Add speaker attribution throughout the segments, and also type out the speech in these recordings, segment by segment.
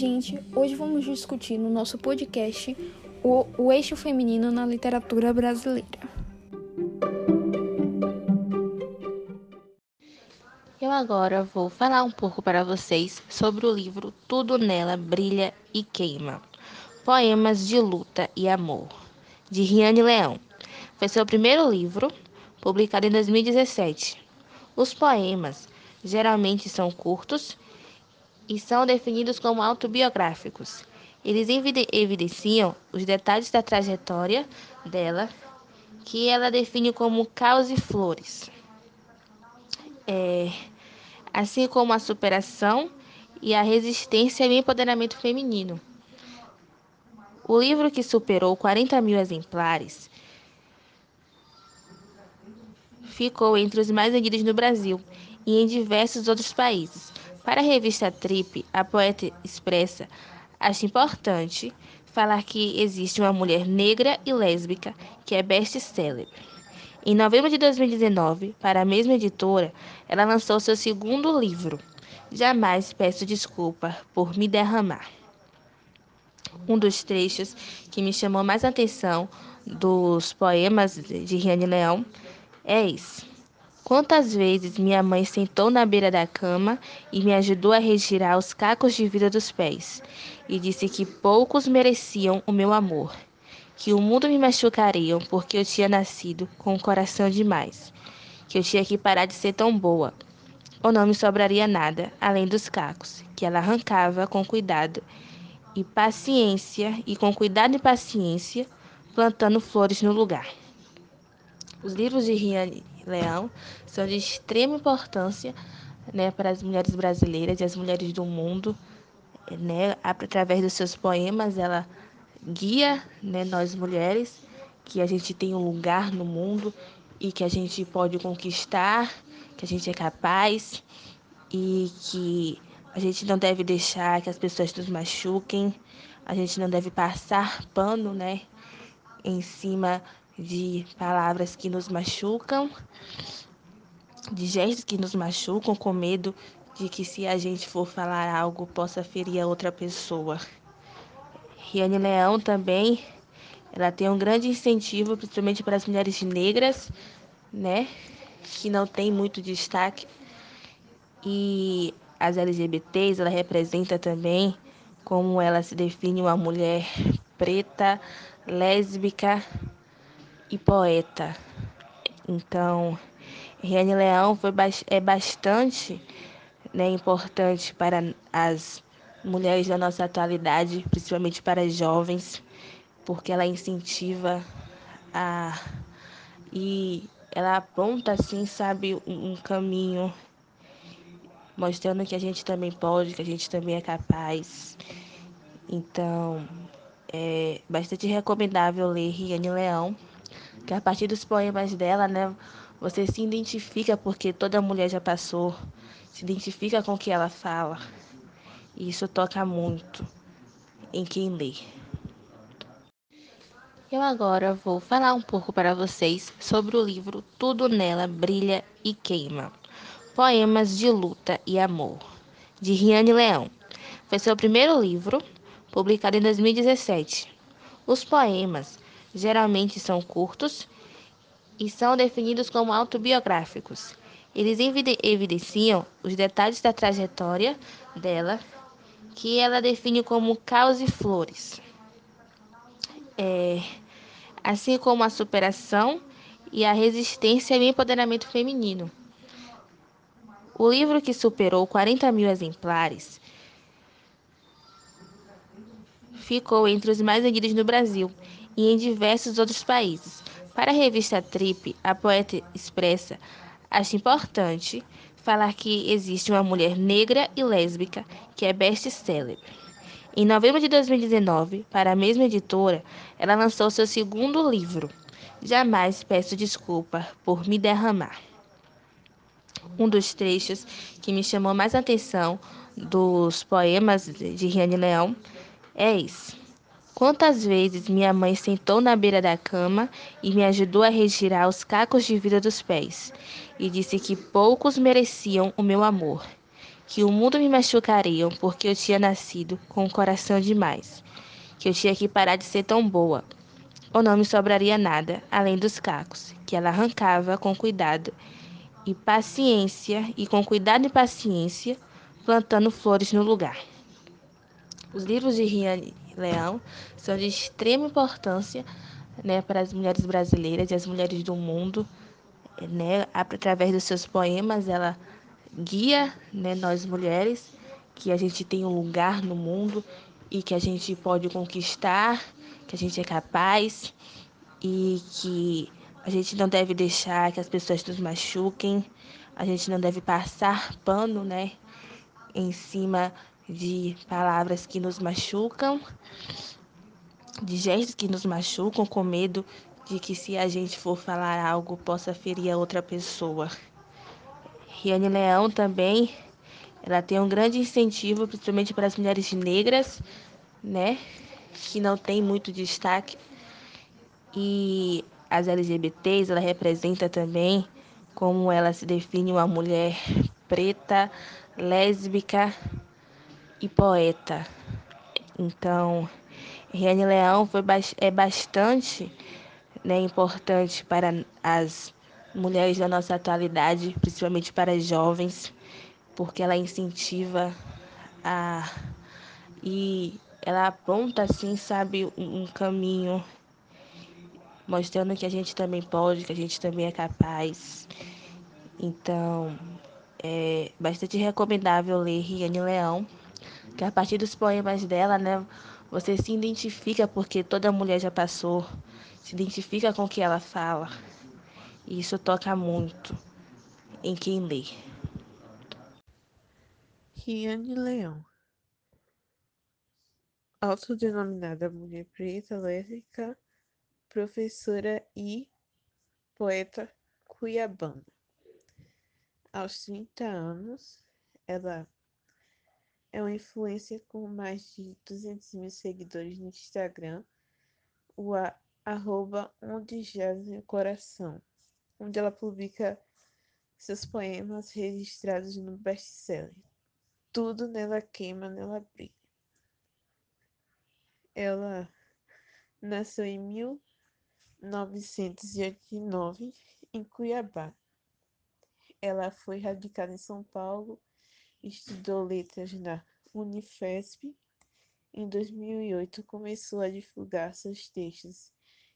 Speaker 1: Gente, hoje vamos discutir no nosso podcast o, o eixo feminino na literatura brasileira.
Speaker 2: Eu agora vou falar um pouco para vocês sobre o livro Tudo Nela Brilha e Queima Poemas de Luta e Amor, de Riane Leão. Foi seu primeiro livro, publicado em 2017. Os poemas geralmente são curtos e são definidos como autobiográficos. Eles evidenciam os detalhes da trajetória dela, que ela define como caos e flores, é, assim como a superação e a resistência e o empoderamento feminino. O livro que superou 40 mil exemplares ficou entre os mais vendidos no Brasil e em diversos outros países. Para a revista Trip, a poeta expressa: Acho importante falar que existe uma mulher negra e lésbica que é best-seller. Em novembro de 2019, para a mesma editora, ela lançou seu segundo livro, Jamais Peço Desculpa por Me Derramar. Um dos trechos que me chamou mais atenção dos poemas de Riane Leão é esse. Quantas vezes minha mãe sentou na beira da cama e me ajudou a retirar os cacos de vida dos pés, e disse que poucos mereciam o meu amor, que o mundo me machucaria porque eu tinha nascido com um coração demais, que eu tinha que parar de ser tão boa, ou não me sobraria nada além dos cacos, que ela arrancava com cuidado e paciência, e com cuidado e paciência, plantando flores no lugar. Os livros de Riane Leão são de extrema importância né, para as mulheres brasileiras e as mulheres do mundo. Né, através dos seus poemas, ela guia né, nós mulheres que a gente tem um lugar no mundo e que a gente pode conquistar, que a gente é capaz e que a gente não deve deixar que as pessoas nos machuquem, a gente não deve passar pano, né, em cima de palavras que nos machucam, de gestos que nos machucam, com medo de que se a gente for falar algo possa ferir a outra pessoa. Riane Leão também, ela tem um grande incentivo, principalmente para as mulheres negras, né, que não tem muito destaque. E as LGBTs, ela representa também como ela se define uma mulher preta, lésbica, e poeta. Então, Riane Leão foi, é bastante né, importante para as mulheres da nossa atualidade, principalmente para as jovens, porque ela incentiva a e ela aponta assim, sabe, um, um caminho mostrando que a gente também pode, que a gente também é capaz. Então, é bastante recomendável ler Riane Leão que a partir dos poemas dela, né, você se identifica porque toda mulher já passou, se identifica com o que ela fala. E isso toca muito em quem lê. Eu agora vou falar um pouco para vocês sobre o livro Tudo Nela Brilha e Queima Poemas de Luta e Amor, de Riane Leão. Foi seu primeiro livro, publicado em 2017. Os poemas geralmente são curtos e são definidos como autobiográficos. Eles evidenciam os detalhes da trajetória dela, que ela define como caos e flores, é, assim como a superação e a resistência e o empoderamento feminino. O livro que superou 40 mil exemplares ficou entre os mais vendidos no Brasil e em diversos outros países. Para a revista Trip, a poeta expressa: Acho importante falar que existe uma mulher negra e lésbica que é best-seller. Em novembro de 2019, para a mesma editora, ela lançou seu segundo livro, Jamais Peço Desculpa por Me Derramar. Um dos trechos que me chamou mais atenção dos poemas de Riane Leão é esse. Quantas vezes minha mãe sentou na beira da cama e me ajudou a retirar os cacos de vida dos pés, e disse que poucos mereciam o meu amor, que o mundo me machucaria porque eu tinha nascido com um coração demais, que eu tinha que parar de ser tão boa, ou não me sobraria nada além dos cacos, que ela arrancava com cuidado e paciência, e com cuidado e paciência, plantando flores no lugar. Os livros de Riane Leão são de extrema importância né, para as mulheres brasileiras e as mulheres do mundo. Né, através dos seus poemas, ela guia né, nós mulheres que a gente tem um lugar no mundo e que a gente pode conquistar, que a gente é capaz e que a gente não deve deixar que as pessoas nos machuquem, a gente não deve passar pano, né, em cima de palavras que nos machucam, de gestos que nos machucam, com medo de que se a gente for falar algo possa ferir a outra pessoa. Riane Leão também, ela tem um grande incentivo, principalmente para as mulheres negras, né, que não tem muito destaque. E as LGBTs, ela representa também como ela se define uma mulher preta, lésbica e poeta. Então, Riane Leão foi, é bastante né, importante para as mulheres da nossa atualidade, principalmente para as jovens, porque ela incentiva a e ela aponta assim, sabe, um, caminho mostrando que a gente também pode, que a gente também é capaz. Então, é bastante recomendável ler Riane Leão, que a partir dos poemas dela, né, você se identifica porque toda mulher já passou, se identifica com o que ela fala. E isso toca muito em quem lê.
Speaker 3: Riane Leão autodenominada mulher preta lésbica professora e poeta cuiabana. Aos 30 anos, ela é uma influência com mais de 200 mil seguidores no Instagram, o a, arroba onde jaz meu coração, onde ela publica seus poemas registrados no best-seller. Tudo nela queima, nela brilha. Ela nasceu em mil 1989, em Cuiabá. Ela foi radicada em São Paulo, estudou letras na Unifesp. Em 2008, começou a divulgar seus textos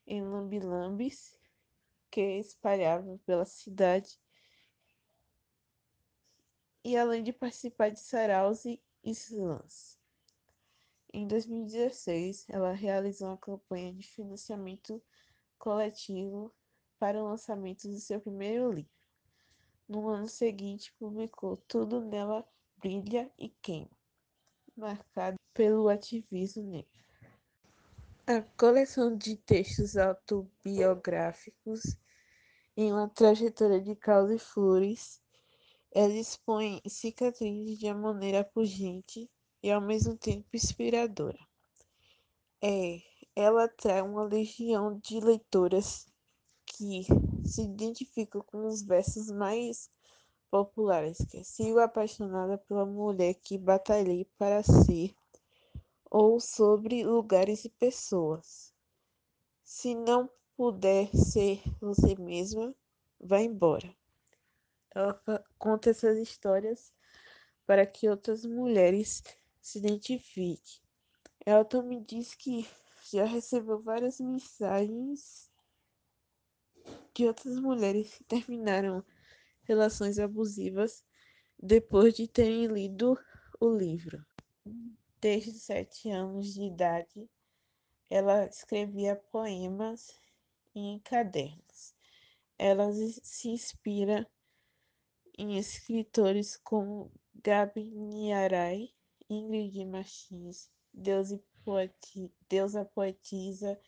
Speaker 3: em lambilambes que espalhavam pela cidade. E além de participar de saraus e slams. Em 2016, ela realizou uma campanha de financiamento coletivo para o lançamento do seu primeiro livro. No ano seguinte, publicou Tudo Nela Brilha e Queima, marcado pelo ativismo negro. A coleção de textos autobiográficos em uma trajetória de caos e flores, ela expõe cicatrizes de uma maneira pungente e ao mesmo tempo inspiradora. É ela atrai uma legião de leitoras que se identificam com os versos mais populares, que sigo apaixonada pela mulher que batalhei para ser, ou sobre lugares e pessoas. Se não puder ser você mesma, vá embora. Ela conta essas histórias para que outras mulheres se identifiquem. Ela também diz que já recebeu várias mensagens de outras mulheres que terminaram relações abusivas depois de terem lido o livro. Desde sete anos de idade, ela escrevia poemas em cadernos. Ela se inspira em escritores como Gabi Niarai, Ingrid Martins, Deus poeti, Deusa Poetisa,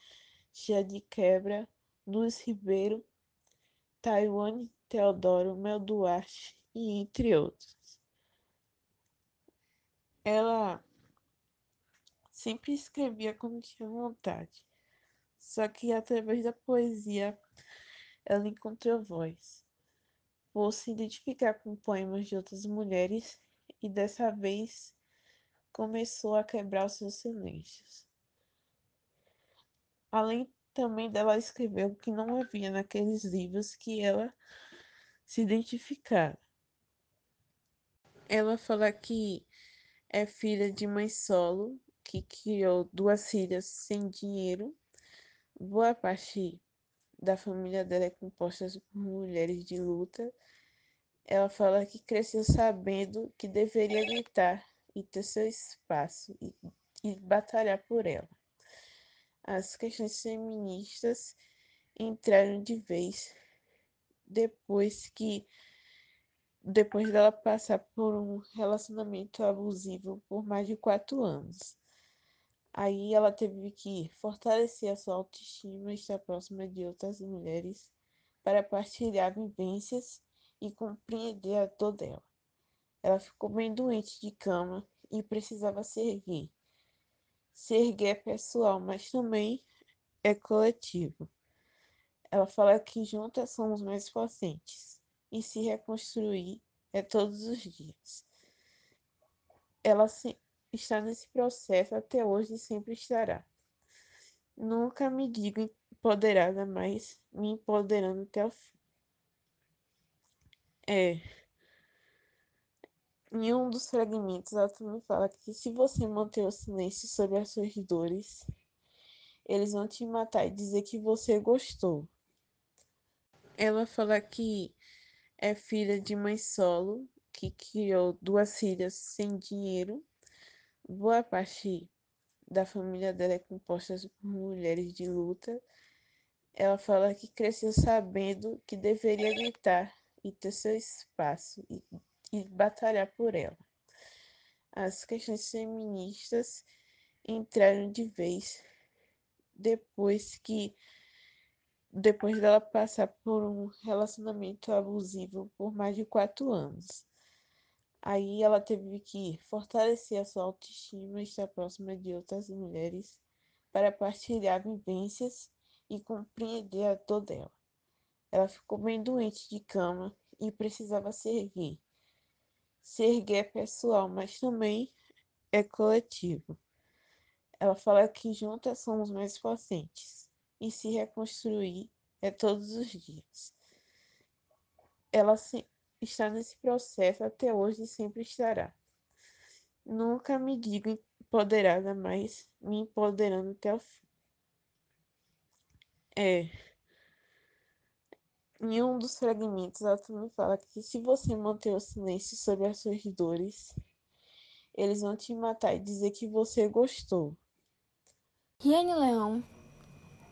Speaker 3: Chia de Quebra, Luz Ribeiro, Taiwane Teodoro, Mel Duarte e entre outros. Ela sempre escrevia quando tinha vontade, só que através da poesia ela encontrou voz. Por se identificar com poemas de outras mulheres e dessa vez começou a quebrar os seus silêncios. Além também dela escrever o que não havia naqueles livros que ela se identificara. Ela fala que é filha de mãe solo, que criou duas filhas sem dinheiro. Boa parte da família dela é composta por mulheres de luta. Ela fala que cresceu sabendo que deveria gritar e ter seu espaço e, e batalhar por ela. As questões feministas entraram de vez depois que depois dela passar por um relacionamento abusivo por mais de quatro anos. Aí ela teve que fortalecer a sua autoestima e estar próxima de outras mulheres para partilhar vivências e compreender a dor dela. Ela ficou bem doente de cama e precisava se erguer. Se erguer é pessoal, mas também é coletivo. Ela fala que juntas somos mais potentes e se reconstruir é todos os dias. Ela se, está nesse processo até hoje e sempre estará. Nunca me digo empoderada, mas me empoderando até o fim. É. Em um dos fragmentos, ela também fala que se você manter o silêncio sobre as suas dores, eles vão te matar e dizer que você gostou. Ela fala que é filha de mãe solo, que criou duas filhas sem dinheiro. Boa parte da família dela é composta por mulheres de luta. Ela fala que cresceu sabendo que deveria gritar e ter seu espaço e, e batalhar por ela. As questões feministas entraram de vez depois que depois dela passar por um relacionamento abusivo por mais de quatro anos. Aí ela teve que fortalecer a sua autoestima e estar próxima de outras mulheres para partilhar vivências e compreender a dor dela. Ela ficou bem doente de cama e precisava se erguer. Se erguer é pessoal, mas também é coletivo. Ela fala que juntas somos mais potentes e se reconstruir é todos os dias. Ela se, está nesse processo até hoje e sempre estará. Nunca me digo empoderada, mas me empoderando até o fim. É. Em um dos fragmentos, ela também fala que se você manter o silêncio sobre as suas dores, eles vão te matar e dizer que você gostou.
Speaker 1: Riane Leão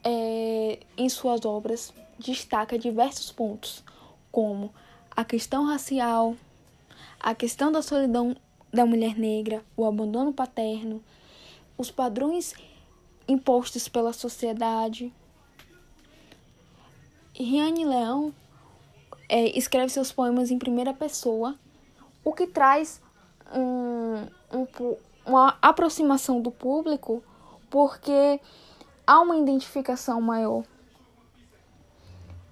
Speaker 1: é, em suas obras, destaca diversos pontos, como a questão racial, a questão da solidão da mulher negra, o abandono paterno, os padrões impostos pela sociedade. Riane Leão é, escreve seus poemas em primeira pessoa, o que traz um, um, uma aproximação do público, porque há uma identificação maior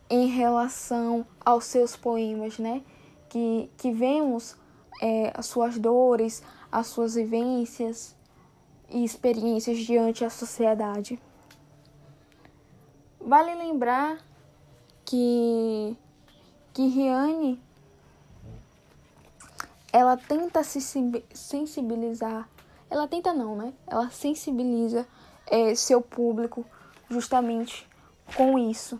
Speaker 1: em relação aos seus poemas, né? Que, que vemos é, as suas dores, as suas vivências e experiências diante a sociedade. Vale lembrar que, que Riane ela tenta se sensibilizar, ela tenta não, né? Ela sensibiliza é, seu público justamente com isso,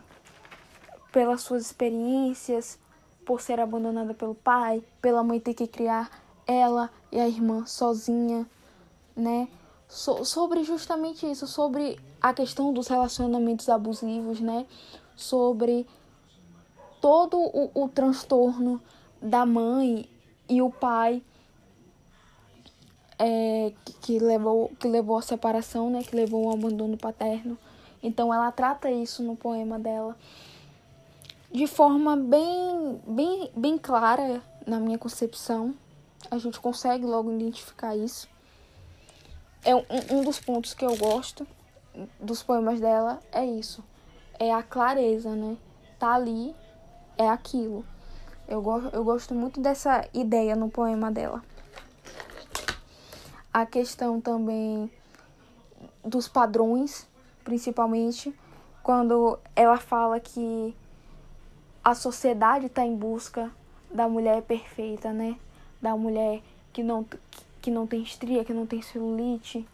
Speaker 1: pelas suas experiências, por ser abandonada pelo pai, pela mãe ter que criar ela e a irmã sozinha, né? So sobre justamente isso, sobre a questão dos relacionamentos abusivos, né? Sobre todo o, o transtorno da mãe e o pai é, que, levou, que levou à separação, né, que levou ao abandono paterno. Então ela trata isso no poema dela de forma bem, bem, bem clara na minha concepção. A gente consegue logo identificar isso. É um, um dos pontos que eu gosto dos poemas dela é isso. É a clareza, né? Tá ali, é aquilo. Eu, go eu gosto muito dessa ideia no poema dela. A questão também dos padrões, principalmente quando ela fala que a sociedade está em busca da mulher perfeita, né? Da mulher que não, que não tem estria, que não tem celulite,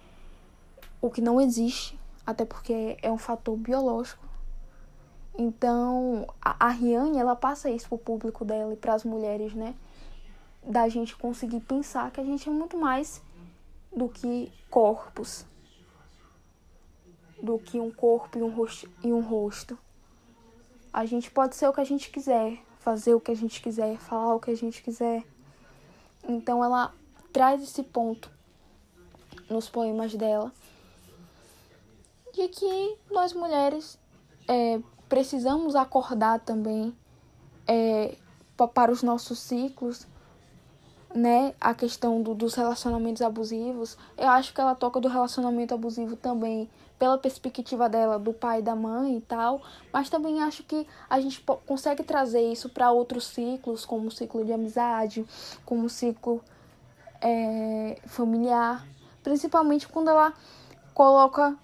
Speaker 1: o que não existe, até porque é um fator biológico. Então, a, a Riane, ela passa isso pro público dela e para as mulheres, né? Da gente conseguir pensar que a gente é muito mais do que corpos, do que um corpo e um rosto. E um rosto. A gente pode ser o que a gente quiser, fazer o que a gente quiser, falar o que a gente quiser. Então ela traz esse ponto nos poemas dela de que nós mulheres é, precisamos acordar também é, para os nossos ciclos, né? A questão do, dos relacionamentos abusivos. Eu acho que ela toca do relacionamento abusivo também pela perspectiva dela, do pai e da mãe e tal, mas também acho que a gente consegue trazer isso para outros ciclos, como o ciclo de amizade, como o ciclo é, familiar, principalmente quando ela coloca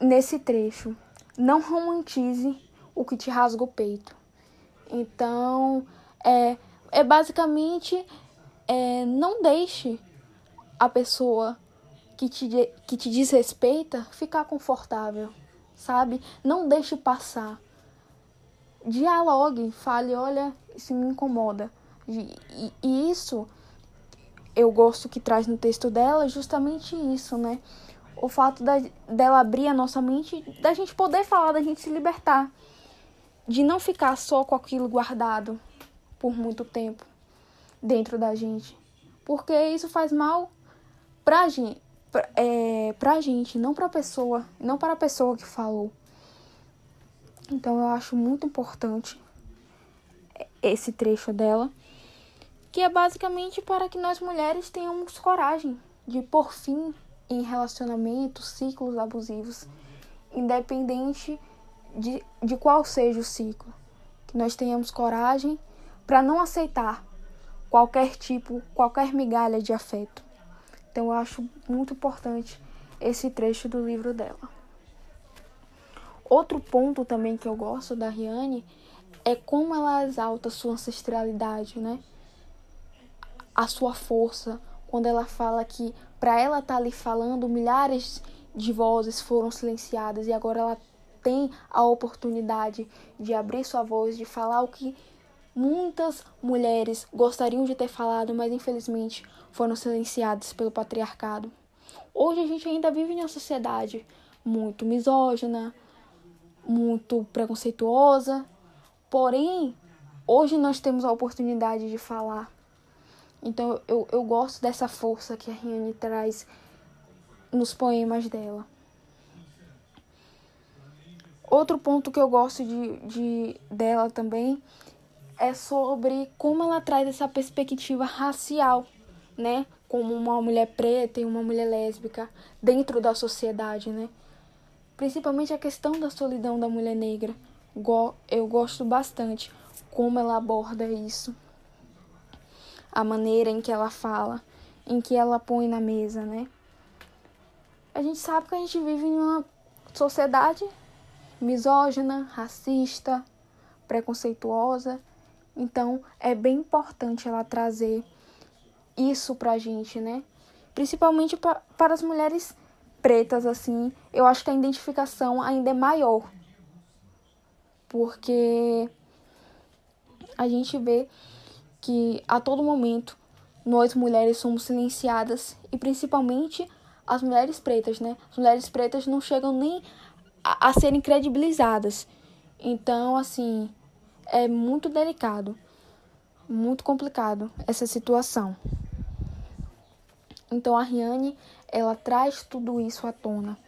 Speaker 1: nesse trecho: não romantize o que te rasga o peito. Então, é, é basicamente é, não deixe a pessoa que te, que te desrespeita ficar confortável, sabe? Não deixe passar. Dialogue, fale, olha, isso me incomoda. E, e, e isso eu gosto que traz no texto dela justamente isso, né? O fato da, dela abrir a nossa mente, da gente poder falar, da gente se libertar, de não ficar só com aquilo guardado por muito tempo dentro da gente, porque isso faz mal pra gente, pra, é, pra gente, não pra pessoa, não para a pessoa que falou. Então eu acho muito importante esse trecho dela, que é basicamente para que nós mulheres tenhamos coragem de pôr fim em relacionamentos, ciclos abusivos, independente de, de qual seja o ciclo. Que nós tenhamos coragem para não aceitar qualquer tipo, qualquer migalha de afeto. Então eu acho muito importante esse trecho do livro dela. Outro ponto também que eu gosto da Riane é como ela exalta sua ancestralidade, né? A sua força, quando ela fala que para ela estar tá ali falando, milhares de vozes foram silenciadas e agora ela tem a oportunidade de abrir sua voz, de falar o que muitas mulheres gostariam de ter falado, mas infelizmente foram silenciadas pelo patriarcado. Hoje a gente ainda vive em uma sociedade muito misógina, muito preconceituosa, porém, hoje nós temos a oportunidade de falar. Então eu, eu gosto dessa força que a Riane traz nos poemas dela. Outro ponto que eu gosto de, de dela também é sobre como ela traz essa perspectiva racial, né? Como uma mulher preta e uma mulher lésbica dentro da sociedade, né? Principalmente a questão da solidão da mulher negra. Eu gosto bastante como ela aborda isso. A maneira em que ela fala, em que ela põe na mesa, né? A gente sabe que a gente vive em uma sociedade misógina, racista, preconceituosa então é bem importante ela trazer isso pra gente, né? Principalmente pra, para as mulheres pretas, assim. Eu acho que a identificação ainda é maior. Porque a gente vê que a todo momento nós mulheres somos silenciadas e principalmente as mulheres pretas, né? As mulheres pretas não chegam nem a, a serem credibilizadas. Então, assim, é muito delicado, muito complicado essa situação. Então a Riane, ela traz tudo isso à tona.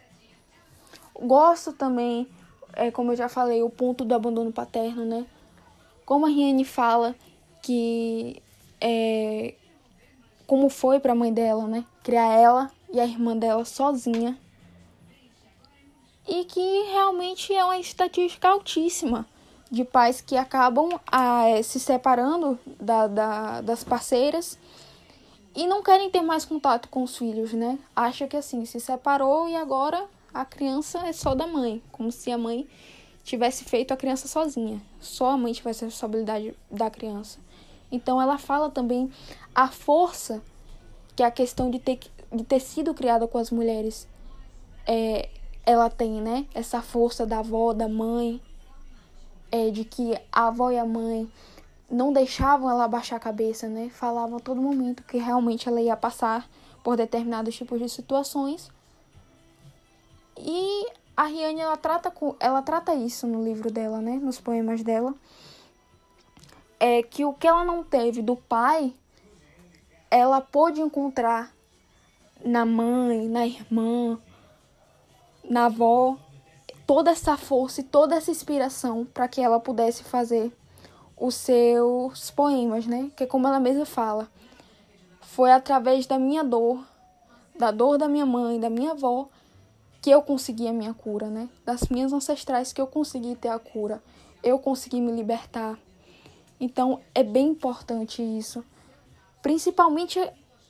Speaker 1: Gosto também, é, como eu já falei, o ponto do abandono paterno, né? Como a Riane fala que é, como foi para a mãe dela, né? Criar ela e a irmã dela sozinha. E que realmente é uma estatística altíssima de pais que acabam ah, é, se separando da, da, das parceiras e não querem ter mais contato com os filhos, né? Acha que assim, se separou e agora a criança é só da mãe, como se a mãe tivesse feito a criança sozinha, só a mãe tivesse a responsabilidade da criança. Então ela fala também a força que a questão de ter, de ter sido criada com as mulheres é, ela tem, né? Essa força da avó, da mãe, é, de que a avó e a mãe não deixavam ela baixar a cabeça, né? Falavam a todo momento que realmente ela ia passar por determinados tipos de situações. E a Riane ela trata com, ela trata isso no livro dela, né? Nos poemas dela, é que o que ela não teve do pai, ela pôde encontrar na mãe, na irmã, na avó, toda essa força e toda essa inspiração para que ela pudesse fazer os seus poemas, né? Que como ela mesma fala, foi através da minha dor, da dor da minha mãe, da minha avó, que eu consegui a minha cura, né? Das minhas ancestrais que eu consegui ter a cura, eu consegui me libertar. Então é bem importante isso, principalmente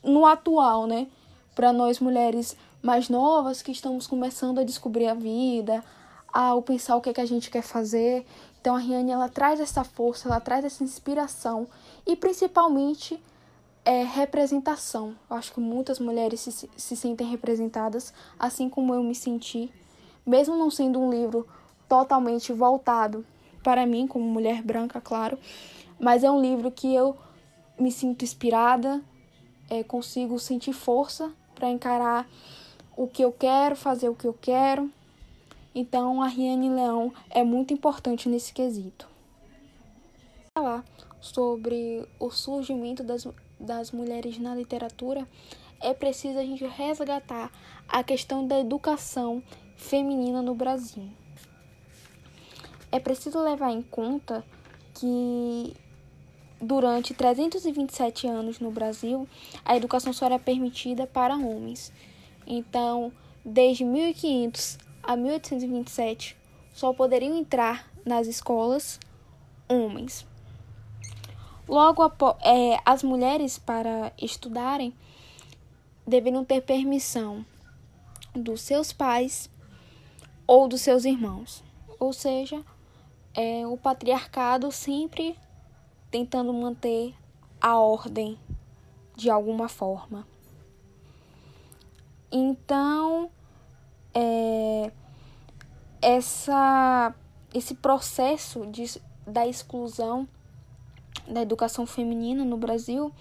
Speaker 1: no atual, né? Para nós mulheres mais novas que estamos começando a descobrir a vida, ao pensar o que, é que a gente quer fazer. Então a Riane ela traz essa força, ela traz essa inspiração e principalmente é, representação. Eu acho que muitas mulheres se, se sentem representadas, assim como eu me senti, mesmo não sendo um livro totalmente voltado para mim, como mulher branca, claro, mas é um livro que eu me sinto inspirada, é, consigo sentir força para encarar o que eu quero, fazer o que eu quero então, a Riane Leão é muito importante nesse quesito. Falar sobre o surgimento das, das mulheres na literatura, é preciso a gente resgatar a questão da educação feminina no Brasil. É preciso levar em conta que durante 327 anos no Brasil, a educação só era permitida para homens. Então, desde 1500 a 1827 só poderiam entrar nas escolas homens. Logo, é, as mulheres, para estudarem, deveriam ter permissão dos seus pais ou dos seus irmãos. Ou seja, é, o patriarcado sempre tentando manter a ordem de alguma forma. Então, é, essa, esse processo de, da exclusão da educação feminina no Brasil,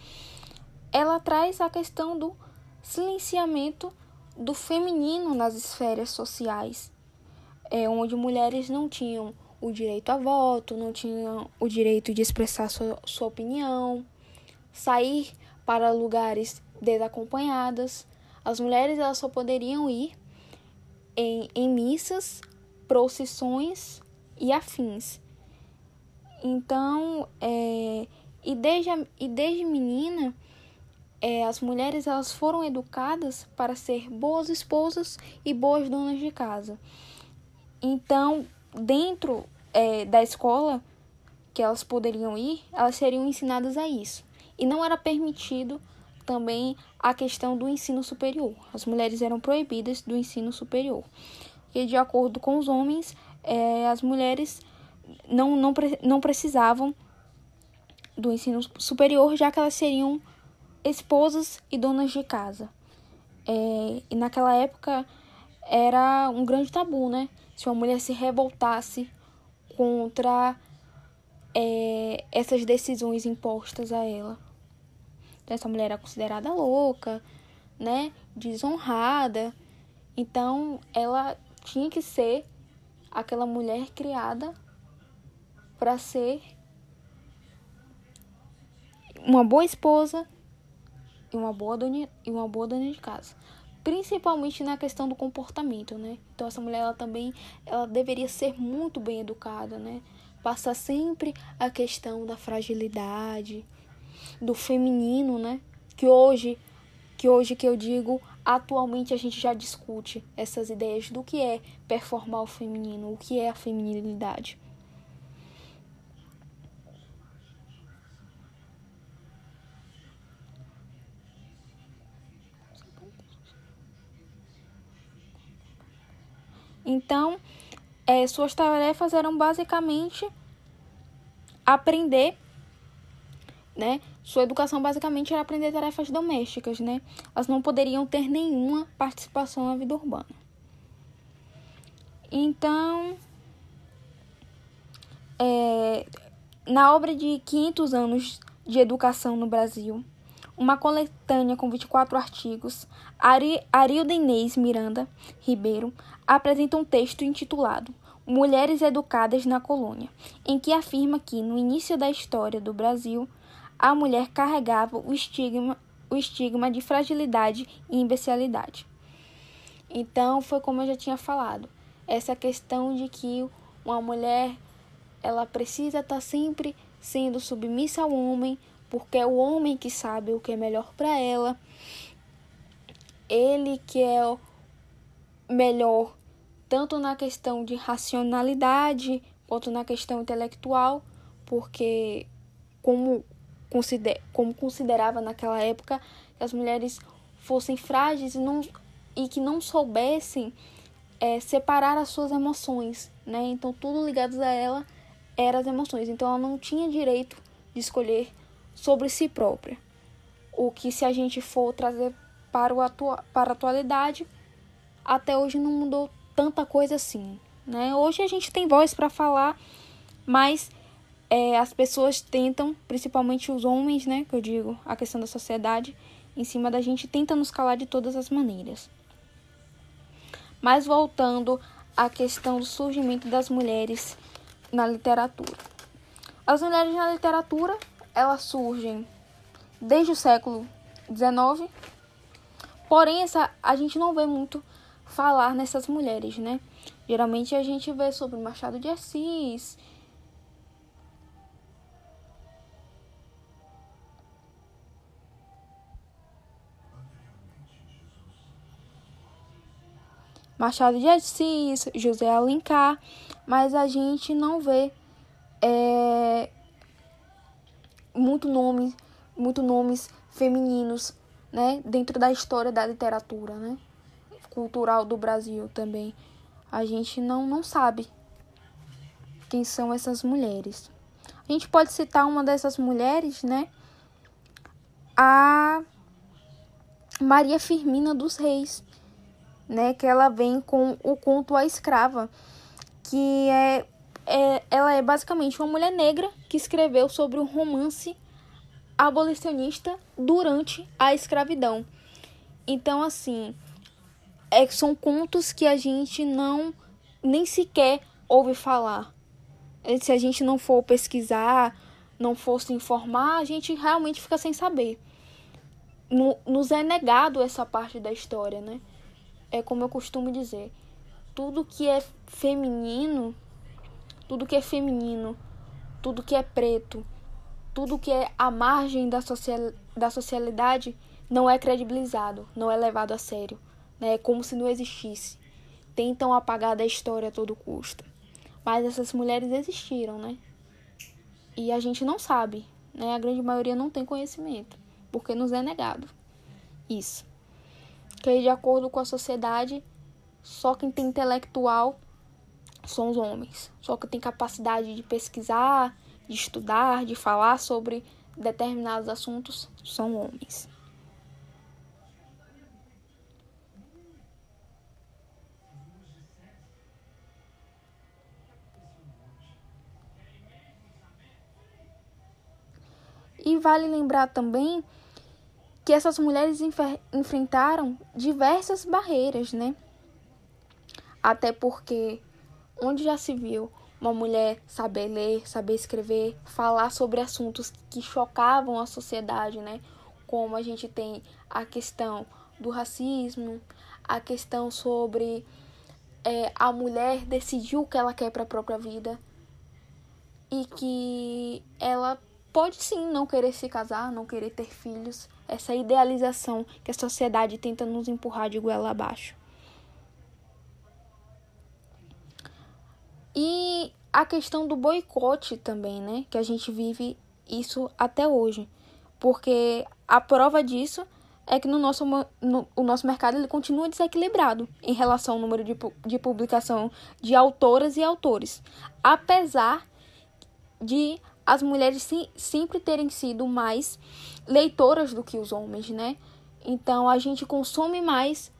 Speaker 1: ela traz a questão do silenciamento do feminino nas esferas sociais, é, onde mulheres não tinham o direito a voto, não tinham o direito de expressar sua, sua opinião, sair para lugares desacompanhadas. As mulheres elas só poderiam ir em, em missas, procissões e afins. Então, é, e, desde, e desde menina, é, as mulheres elas foram educadas para ser boas esposas e boas donas de casa. Então, dentro é, da escola que elas poderiam ir, elas seriam ensinadas a isso. E não era permitido também a questão do ensino superior. As mulheres eram proibidas do ensino superior. E de acordo com os homens, é, as mulheres não, não, não precisavam do ensino superior, já que elas seriam esposas e donas de casa. É, e naquela época era um grande tabu, né? Se uma mulher se revoltasse contra é, essas decisões impostas a ela. Essa mulher era considerada louca, né? Desonrada. Então, ela tinha que ser aquela mulher criada para ser uma boa esposa e uma boa dona, e uma boa dona de casa principalmente na questão do comportamento, né? Então essa mulher ela também ela deveria ser muito bem educada, né? Passar sempre a questão da fragilidade, do feminino, né? Que hoje, que hoje que eu digo, Atualmente a gente já discute essas ideias do que é performar o feminino, o que é a feminilidade. Então, é, suas tarefas eram basicamente aprender né? Sua educação basicamente era aprender tarefas domésticas, né? Elas não poderiam ter nenhuma participação na vida urbana. Então, é, na obra de 500 anos de educação no Brasil, uma coletânea com 24 artigos, Ari, Arilda Inês Miranda Ribeiro apresenta um texto intitulado Mulheres Educadas na Colônia, em que afirma que, no início da história do Brasil, a mulher carregava o estigma, o estigma de fragilidade e imbecilidade. Então, foi como eu já tinha falado, essa questão de que uma mulher ela precisa estar tá sempre sendo submissa ao homem, porque é o homem que sabe o que é melhor para ela. Ele que é o melhor tanto na questão de racionalidade quanto na questão intelectual, porque como, consider, como considerava naquela época que as mulheres fossem frágeis e, não, e que não soubessem é, separar as suas emoções, né? Então tudo ligado a ela eram as emoções. Então ela não tinha direito de escolher sobre si própria. O que se a gente for trazer para, o atua para a atualidade, até hoje não mudou tanta coisa assim. Né? Hoje a gente tem voz para falar, mas é, as pessoas tentam, principalmente os homens, né, que eu digo, a questão da sociedade, em cima da gente, tenta nos calar de todas as maneiras. Mas voltando à questão do surgimento das mulheres na literatura. As mulheres na literatura elas surgem desde o século XIX, porém essa, a gente não vê muito falar nessas mulheres, né? Geralmente a gente vê sobre Machado de Assis. Machado de Assis, José Alencar, mas a gente não vê é, muito nome, muito nomes femininos, né, dentro da história da literatura, né, cultural do Brasil também. A gente não não sabe quem são essas mulheres. A gente pode citar uma dessas mulheres, né, a Maria Firmina dos Reis, né, que ela vem com o conto A Escrava, que é é, ela é basicamente uma mulher negra que escreveu sobre um romance abolicionista durante a escravidão. Então, assim, é, são contos que a gente não nem sequer ouve falar. Se a gente não for pesquisar, não for se informar, a gente realmente fica sem saber. No, nos é negado essa parte da história, né? É como eu costumo dizer. Tudo que é feminino tudo que é feminino, tudo que é preto, tudo que é à margem da, social, da socialidade não é credibilizado, não é levado a sério. Né? É como se não existisse. Tentam apagar da história a todo custo. Mas essas mulheres existiram, né? E a gente não sabe, né? A grande maioria não tem conhecimento, porque nos é negado. Isso. Que de acordo com a sociedade, só quem tem intelectual são os homens. Só que tem capacidade de pesquisar, de estudar, de falar sobre determinados assuntos são homens. E vale lembrar também que essas mulheres enfrentaram diversas barreiras, né? Até porque onde já se viu uma mulher saber ler, saber escrever, falar sobre assuntos que chocavam a sociedade, né? Como a gente tem a questão do racismo, a questão sobre é, a mulher decidir o que ela quer para a própria vida e que ela pode sim não querer se casar, não querer ter filhos, essa idealização que a sociedade tenta nos empurrar de goela abaixo. E a questão do boicote também, né? Que a gente vive isso até hoje. Porque a prova disso é que no nosso, no, o nosso mercado ele continua desequilibrado em relação ao número de, de publicação de autoras e autores, apesar de as mulheres sim, sempre terem sido mais leitoras do que os homens, né? Então a gente consome mais,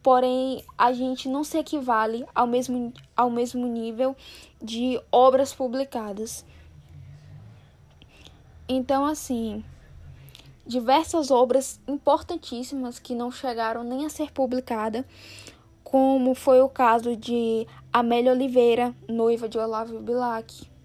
Speaker 1: porém a gente não se equivale ao mesmo, ao mesmo nível de obras publicadas. Então, assim, diversas obras importantíssimas que não chegaram nem a ser publicadas, como foi o caso de Amélia Oliveira, noiva de Olavo Bilac.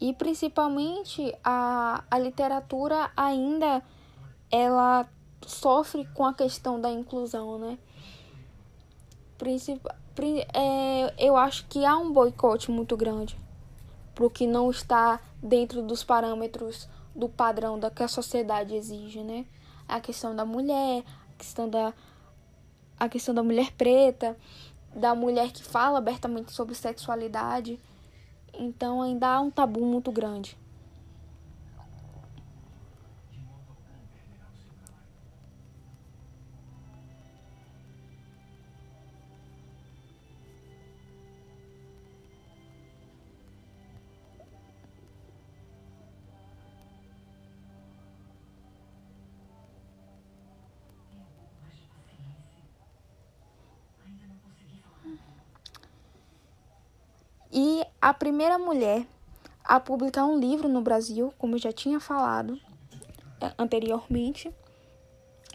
Speaker 1: E principalmente a, a literatura ainda ela sofre com a questão da inclusão, né? Princip, é, eu acho que há um boicote muito grande para o que não está dentro dos parâmetros do padrão da que a sociedade exige, né? A questão da mulher, a questão da a questão da mulher preta, da mulher que fala abertamente sobre sexualidade. Então ainda há um tabu muito grande. A primeira mulher a publicar um livro no Brasil, como eu já tinha falado é, anteriormente,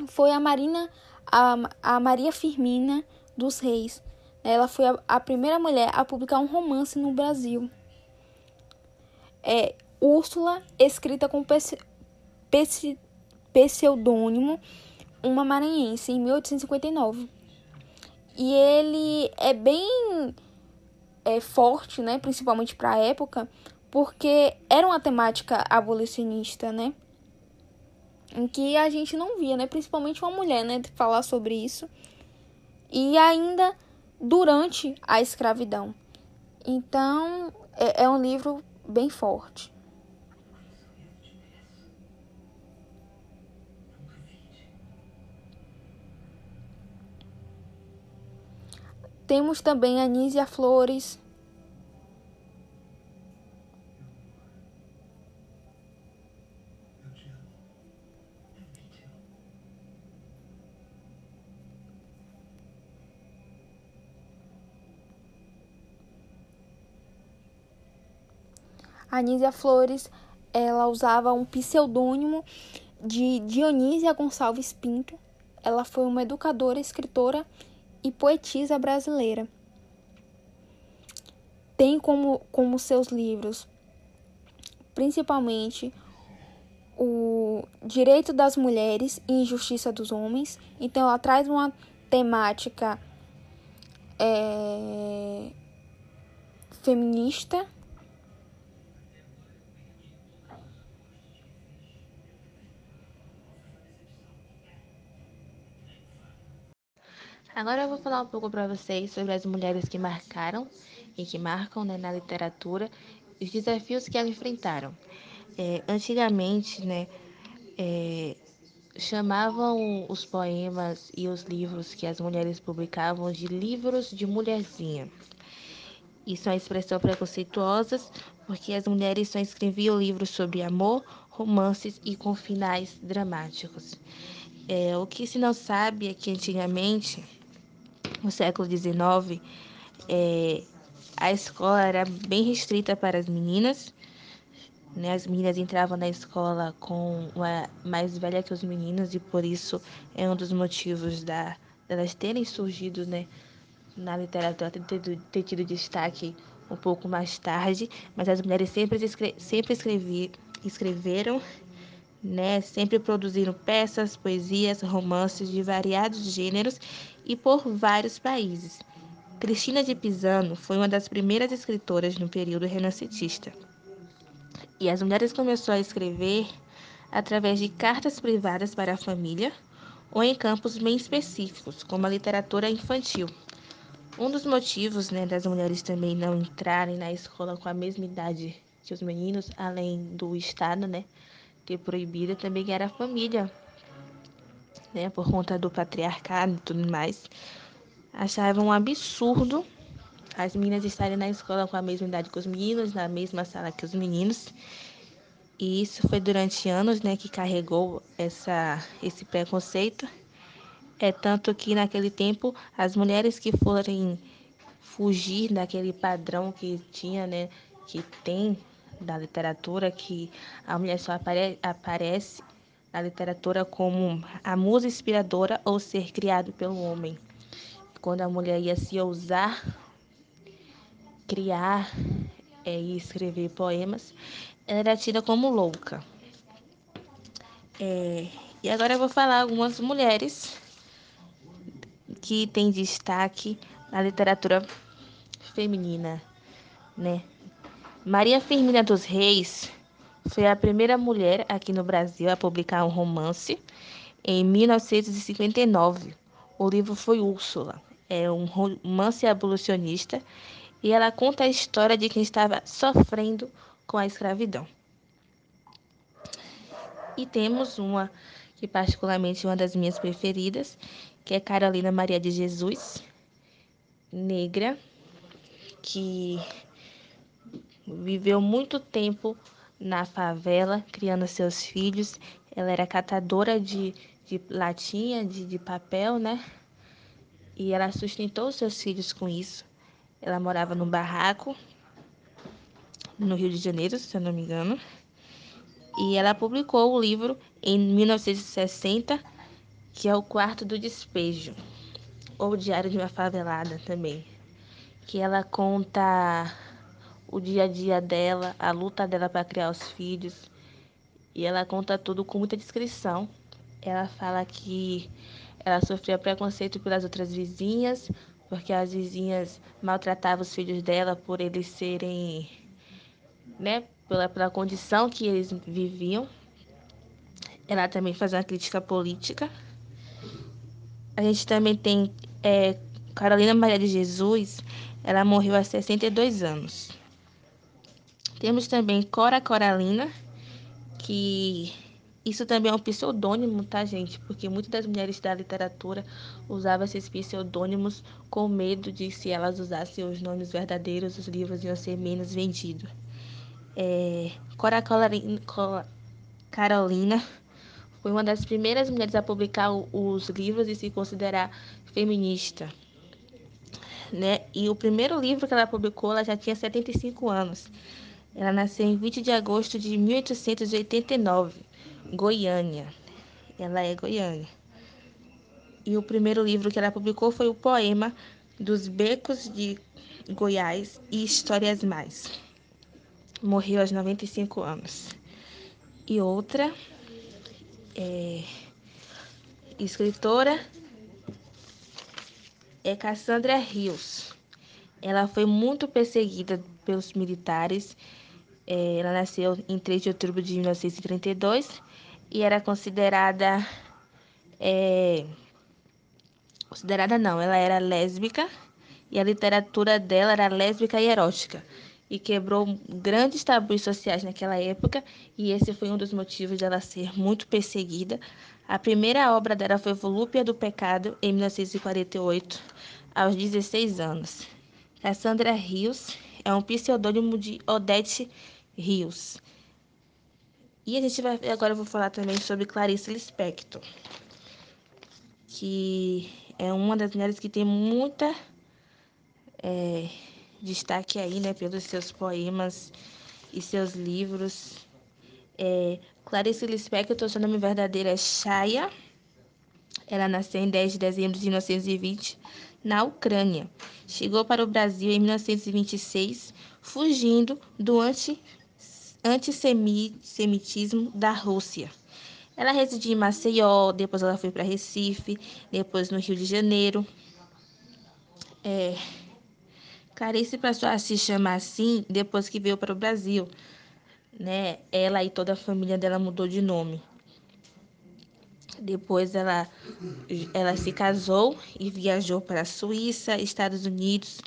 Speaker 1: foi a Marina a, a Maria Firmina dos Reis. Ela foi a, a primeira mulher a publicar um romance no Brasil. É Úrsula, escrita com pseudônimo uma maranhense em 1859. E ele é bem é, forte, né, principalmente para a época, porque era uma temática abolicionista, né? Em que a gente não via, né, principalmente uma mulher, né, falar sobre isso. E ainda durante a escravidão. Então, é, é um livro bem forte. Temos também a Nízia Flores. A Nízia Flores, ela usava um pseudônimo de Dionísia Gonçalves Pinto. Ela foi uma educadora, escritora e poetisa brasileira. Tem como, como seus livros, principalmente, o Direito das Mulheres e Injustiça dos Homens. Então, ela traz uma temática é, feminista
Speaker 2: Agora eu vou falar um pouco para vocês sobre as mulheres que marcaram e que marcam né, na literatura os desafios que elas enfrentaram. É, antigamente, né, é, chamavam os poemas e os livros que as mulheres publicavam de livros de mulherzinha. Isso é uma expressão preconceituosa, porque as mulheres só escreviam livros sobre amor, romances e com finais dramáticos. É, o que se não sabe é que antigamente no século XIX, é, a escola era bem restrita para as meninas. Né? As meninas entravam na escola com uma mais velha que os meninos e por isso é um dos motivos da, delas terem surgido né, na literatura, ter, ter tido destaque um pouco mais tarde, mas as mulheres sempre, escre sempre escrevi, escreveram, né, sempre produziram peças, poesias, romances de variados gêneros e por vários países. Cristina de Pisano foi uma das primeiras escritoras no período renascentista. E as mulheres começaram a escrever através de cartas privadas para a família ou em campos bem específicos, como a literatura infantil. Um dos motivos né, das mulheres também não entrarem na escola com a mesma idade que os meninos, além do Estado né, ter proibido, também era a família, né, por conta do patriarcado e tudo mais. Achavam um absurdo as meninas estarem na escola com a mesma idade que os meninos, na mesma sala que os meninos. E isso foi durante anos né, que carregou essa, esse preconceito. É tanto que naquele tempo as mulheres que forem fugir daquele padrão que tinha, né, que tem da literatura, que a mulher só apare aparece na literatura como a musa inspiradora ou ser criado pelo homem. Quando a mulher ia se ousar criar é, e escrever poemas, ela era tida como louca. É, e agora eu vou falar algumas mulheres que têm destaque na literatura feminina, né? Maria Firmina dos Reis foi a primeira mulher aqui no Brasil a publicar um romance em 1959. O livro foi Úrsula. É um romance abolicionista e ela conta a história de quem estava sofrendo com a escravidão. E temos uma que particularmente é uma das minhas preferidas, que é Carolina Maria de Jesus, negra, que viveu muito tempo na favela, criando seus filhos. Ela era catadora de, de latinha, de, de papel, né? E ela sustentou seus filhos com isso. Ela morava num barraco, no Rio de Janeiro, se eu não me engano e ela publicou o livro em 1960, que é o Quarto do Despejo, ou Diário de uma Favelada também, que ela conta o dia a dia dela, a luta dela para criar os filhos, e ela conta tudo com muita descrição. Ela fala que ela sofria preconceito pelas outras vizinhas, porque as vizinhas maltratavam os filhos dela por eles serem, né, pela, pela condição que eles viviam. Ela também faz uma crítica política. A gente também tem é, Carolina Maria de Jesus, ela morreu aos 62 anos. Temos também Cora Coralina, que isso também é um pseudônimo, tá, gente? Porque muitas das mulheres da literatura usavam esses pseudônimos com medo de se elas usassem os nomes verdadeiros, os livros iam ser menos vendidos é, Cora Carolina foi uma das primeiras mulheres a publicar os livros e se considerar feminista. Né? E o primeiro livro que ela publicou, ela já tinha 75 anos. Ela nasceu em 20 de agosto de 1889, Goiânia. Ela é Goiânia. E o primeiro livro que ela publicou foi o poema Dos Becos de Goiás e Histórias Mais morreu aos 95 anos. E outra é, escritora é Cassandra Rios. Ela foi muito perseguida pelos militares. É, ela nasceu em 3 de outubro de 1932 e era considerada. É, considerada não, ela era lésbica e a literatura dela era lésbica e erótica e quebrou grandes tabus sociais naquela época, e esse foi um dos motivos dela ser muito perseguida. A primeira obra dela foi Volúpia do Pecado, em 1948, aos 16 anos. Cassandra Rios é um pseudônimo de Odete Rios. E a gente vai agora eu vou falar também sobre Clarice Lispector, que é uma das mulheres que tem muita é, destaque aí, né, pelos seus poemas e seus livros. É, Clarice Lispector, seu nome verdadeiro é Shaya. Ela nasceu em 10 de dezembro de 1920 na Ucrânia. Chegou para o Brasil em 1926, fugindo do anti, antissemitismo da Rússia. Ela residia em Maceió, depois ela foi para Recife, depois no Rio de Janeiro. É, Clarice passou a se chamar assim depois que veio para o Brasil. Né? Ela e toda a família dela mudou de nome. Depois ela, ela se casou e viajou para a Suíça, Estados Unidos,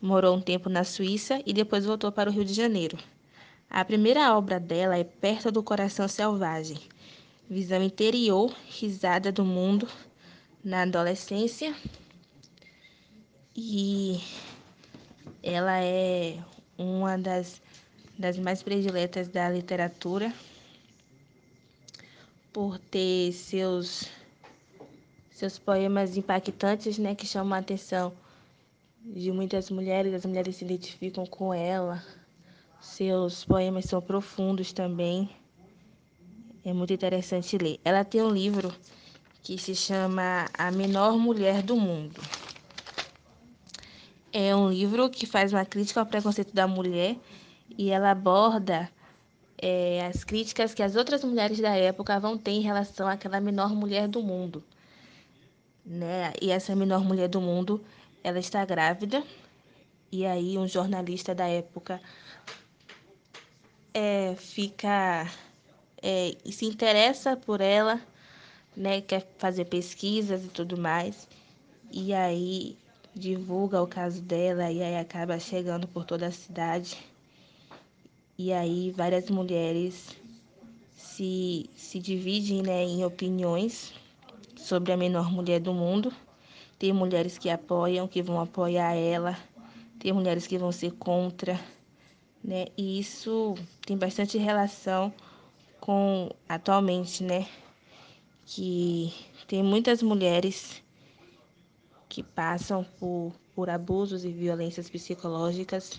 Speaker 2: morou um tempo na Suíça e depois voltou para o Rio de Janeiro. A primeira obra dela é Perto do Coração Selvagem, visão interior, risada do mundo na adolescência. E ela é uma das, das mais prediletas da literatura por ter seus seus poemas impactantes, né, que chamam a atenção de muitas mulheres, as mulheres se identificam com ela. Seus poemas são profundos também. É muito interessante ler. Ela tem um livro que se chama A Menor Mulher do Mundo. É um livro que faz uma crítica ao preconceito da mulher e ela aborda é, as críticas que as outras mulheres da época vão ter em relação àquela menor mulher do mundo. Né? E essa menor mulher do mundo, ela está grávida, e aí um jornalista da época é, fica é, e se interessa por ela, né? Quer fazer pesquisas e tudo mais, e aí divulga o caso dela e aí acaba chegando por toda a cidade e aí várias mulheres se, se dividem né, em opiniões sobre a menor mulher do mundo. Tem mulheres que apoiam, que vão apoiar ela, tem mulheres que vão ser contra, né? E isso tem bastante relação com atualmente, né? Que tem muitas mulheres que passam por, por abusos e violências psicológicas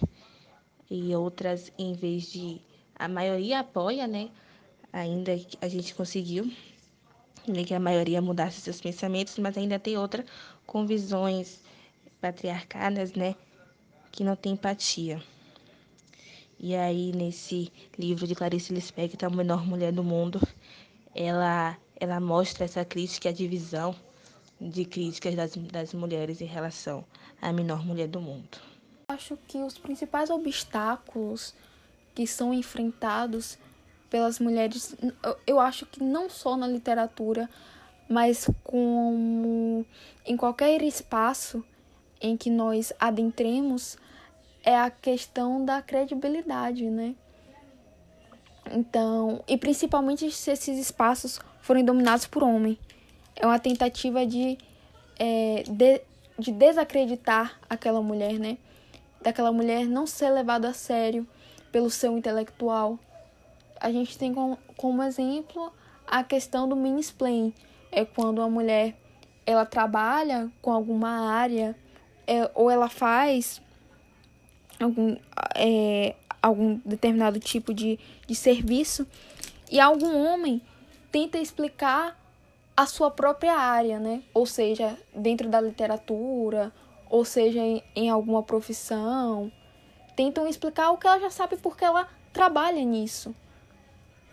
Speaker 2: e outras, em vez de. A maioria apoia, né? Ainda a gente conseguiu né, que a maioria mudasse seus pensamentos, mas ainda tem outra com visões patriarcadas, né? Que não tem empatia. E aí, nesse livro de Clarice Lispector, A Menor Mulher do Mundo, ela, ela mostra essa crítica à divisão de críticas das, das mulheres em relação à menor mulher do mundo.
Speaker 1: Acho que os principais obstáculos que são enfrentados pelas mulheres, eu acho que não só na literatura, mas como em qualquer espaço em que nós adentremos, é a questão da credibilidade, né? Então, e principalmente se esses espaços forem dominados por homem. É uma tentativa de, é, de, de desacreditar aquela mulher, né? daquela mulher não ser levada a sério pelo seu intelectual. A gente tem como, como exemplo a questão do mansplain. É quando a mulher ela trabalha com alguma área é, ou ela faz algum, é, algum determinado tipo de, de serviço e algum homem tenta explicar a sua própria área, né? Ou seja, dentro da literatura ou seja em, em alguma profissão, tentam explicar o que ela já sabe porque ela trabalha nisso.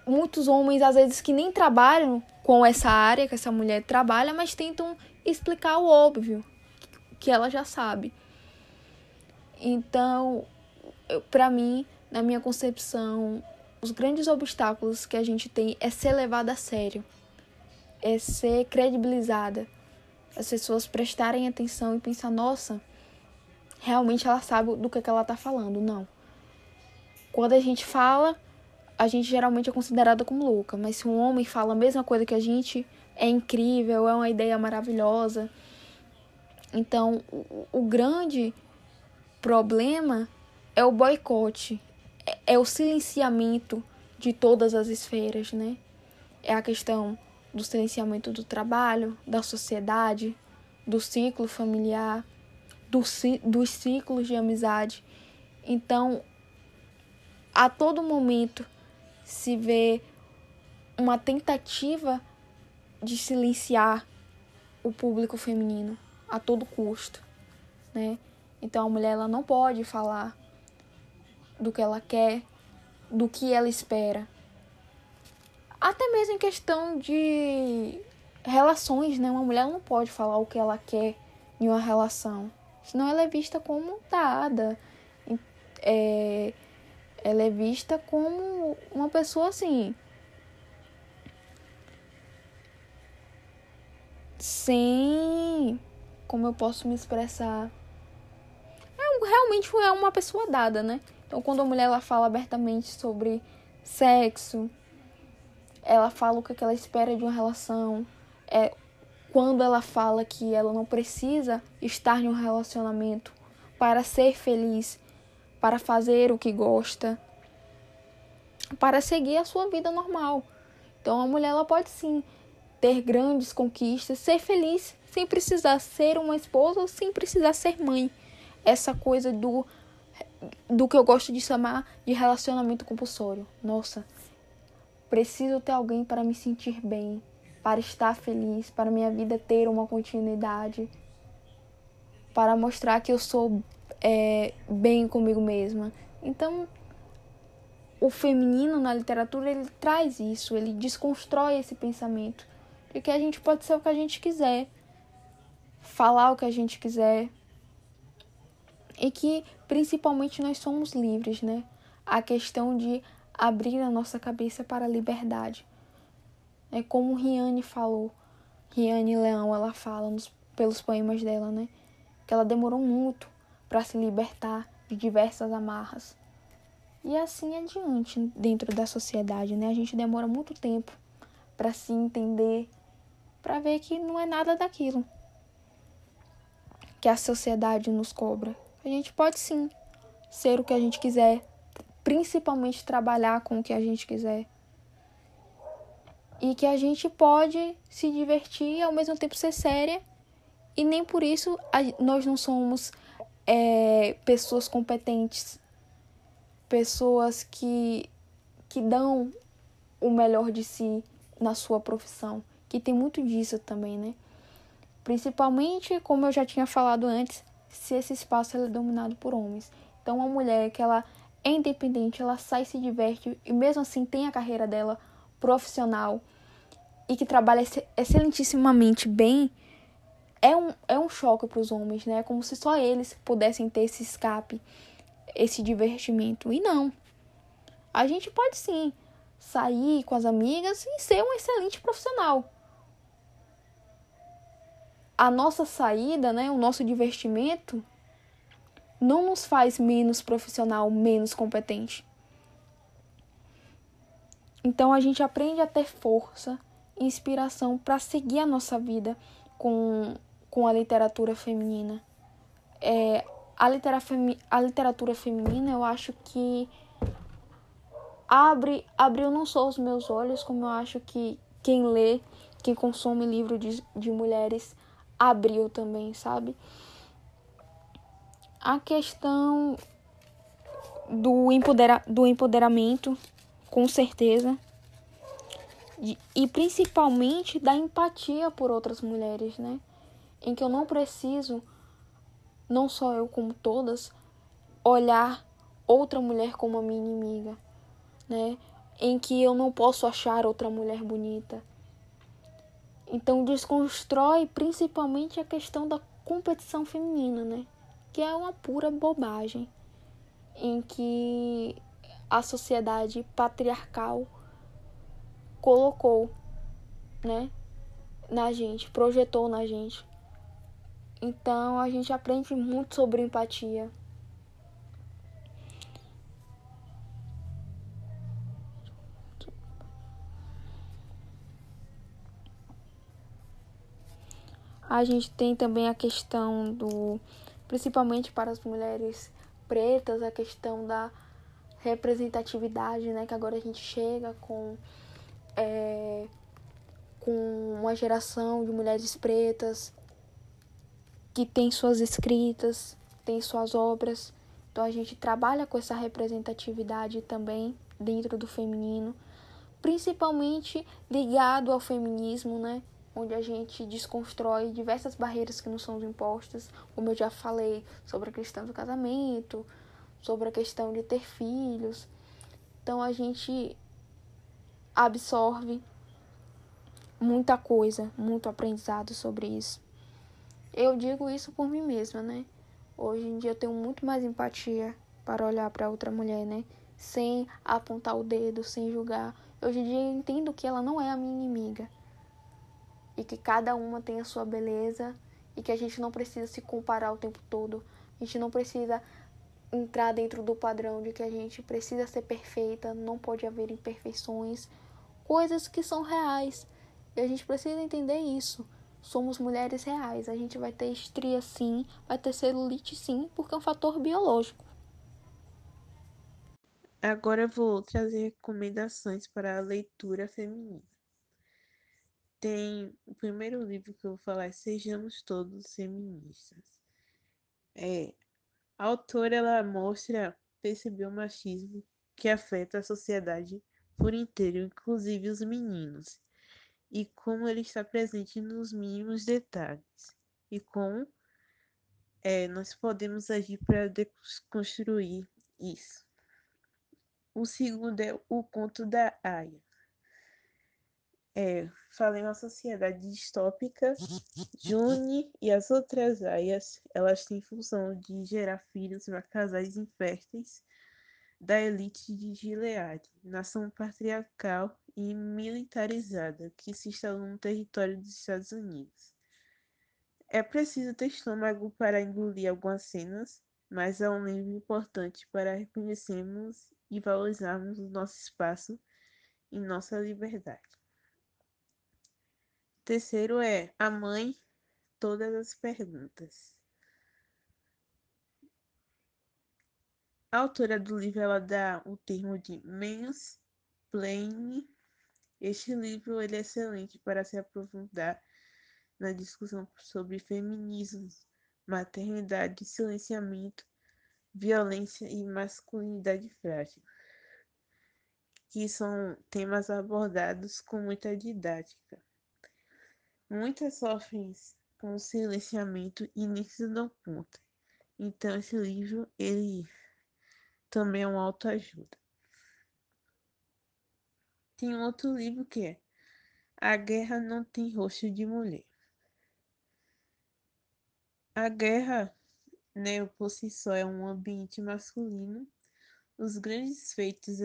Speaker 1: Muitos homens, às vezes, que nem trabalham com essa área que essa mulher trabalha, mas tentam explicar o óbvio que ela já sabe. Então, para mim, na minha concepção, os grandes obstáculos que a gente tem é ser levada a sério, é ser credibilizada as pessoas prestarem atenção e pensar, nossa, realmente ela sabe do que, que ela tá falando. Não. Quando a gente fala, a gente geralmente é considerada como louca, mas se um homem fala a mesma coisa que a gente, é incrível, é uma ideia maravilhosa. Então, o, o grande problema é o boicote, é, é o silenciamento de todas as esferas, né? É a questão do silenciamento do trabalho, da sociedade, do ciclo familiar, do, dos ciclos de amizade. Então, a todo momento se vê uma tentativa de silenciar o público feminino a todo custo, né? Então a mulher ela não pode falar do que ela quer, do que ela espera, até mesmo em questão de relações, né? Uma mulher não pode falar o que ela quer em uma relação. Senão ela é vista como dada. É, ela é vista como uma pessoa assim. sem. Como eu posso me expressar? É, realmente é uma pessoa dada, né? Então, quando a mulher ela fala abertamente sobre sexo, ela fala o que ela espera de uma relação, é quando ela fala que ela não precisa estar em um relacionamento para ser feliz, para fazer o que gosta, para seguir a sua vida normal. Então a mulher ela pode sim ter grandes conquistas, ser feliz sem precisar ser uma esposa ou sem precisar ser mãe. Essa coisa do do que eu gosto de chamar de relacionamento compulsório. Nossa, preciso ter alguém para me sentir bem, para estar feliz, para minha vida ter uma continuidade, para mostrar que eu sou é, bem comigo mesma. Então, o feminino na literatura ele traz isso, ele desconstrói esse pensamento de que a gente pode ser o que a gente quiser, falar o que a gente quiser e que principalmente nós somos livres, né? A questão de abrir a nossa cabeça para a liberdade. É como Riane falou, Riane Leão, ela fala nos, pelos poemas dela, né? Que ela demorou muito para se libertar de diversas amarras. E assim adiante dentro da sociedade, né? A gente demora muito tempo para se entender, para ver que não é nada daquilo que a sociedade nos cobra. A gente pode sim ser o que a gente quiser, principalmente trabalhar com o que a gente quiser. E que a gente pode se divertir e ao mesmo tempo ser séria. E nem por isso nós não somos é, pessoas competentes, pessoas que, que dão o melhor de si na sua profissão, que tem muito disso também, né? Principalmente, como eu já tinha falado antes, se esse espaço é dominado por homens. Então, uma mulher que ela é independente, ela sai se diverte e mesmo assim tem a carreira dela profissional e que trabalha excelentissimamente bem, é um, é um choque para os homens, né? É como se só eles pudessem ter esse escape, esse divertimento. E não. A gente pode sim sair com as amigas e ser um excelente profissional. A nossa saída, né, o nosso divertimento não nos faz menos profissional, menos competente. Então a gente aprende a ter força, inspiração para seguir a nossa vida com com a literatura feminina. É, a, litera a literatura feminina, eu acho que abre, abriu não só os meus olhos, como eu acho que quem lê, quem consome livro de, de mulheres, abriu também, sabe? A questão do, empodera do empoderamento, com certeza. E principalmente da empatia por outras mulheres, né? em que eu não preciso, não só eu como todas, olhar outra mulher como a minha inimiga, né? Em que eu não posso achar outra mulher bonita. Então desconstrói principalmente a questão da competição feminina, né? Que é uma pura bobagem em que a sociedade patriarcal colocou, né, na gente, projetou na gente. Então a gente aprende muito sobre empatia. A gente tem também a questão do, principalmente para as mulheres pretas, a questão da representatividade, né? Que agora a gente chega com, é, com uma geração de mulheres pretas que tem suas escritas, tem suas obras. Então a gente trabalha com essa representatividade também dentro do feminino, principalmente ligado ao feminismo, né? Onde a gente desconstrói diversas barreiras que nos são impostas, como eu já falei sobre a questão do casamento, sobre a questão de ter filhos. Então a gente absorve muita coisa, muito aprendizado sobre isso. Eu digo isso por mim mesma, né? Hoje em dia eu tenho muito mais empatia para olhar para outra mulher, né? Sem apontar o dedo, sem julgar. Hoje em dia eu entendo que ela não é a minha inimiga. E que cada uma tem a sua beleza e que a gente não precisa se comparar o tempo todo. A gente não precisa entrar dentro do padrão de que a gente precisa ser perfeita, não pode haver imperfeições, coisas que são reais. E a gente precisa entender isso. Somos mulheres reais. A gente vai ter estria sim, vai ter celulite sim, porque é um fator biológico.
Speaker 3: Agora eu vou trazer recomendações para a leitura feminina tem o primeiro livro que eu vou falar é Sejamos Todos Feministas. É, a autora ela mostra perceber o machismo que afeta a sociedade por inteiro, inclusive os meninos, e como ele está presente nos mínimos detalhes, e como é, nós podemos agir para desconstruir isso. O segundo é o conto da Aya. É, falei uma sociedade distópica, June e as outras aias, elas têm função de gerar filhos para casais inférteis da elite de Gilead, nação patriarcal e militarizada que se instalou no território dos Estados Unidos. É preciso ter estômago para engolir algumas cenas, mas é um livro importante para reconhecermos e valorizarmos o nosso espaço e nossa liberdade. Terceiro é a mãe, todas as perguntas. A autora do livro ela dá o termo de mansplaining. Este livro ele é excelente para se aprofundar na discussão sobre feminismo, maternidade, silenciamento, violência e masculinidade frágil, que são temas abordados com muita didática. Muitas sofrem com silenciamento e nem se dão conta. Então esse livro, ele também é uma autoajuda. Tem outro livro que é A Guerra Não Tem Rosto de Mulher. A guerra, né, por si só, é um ambiente masculino. Os grandes feitos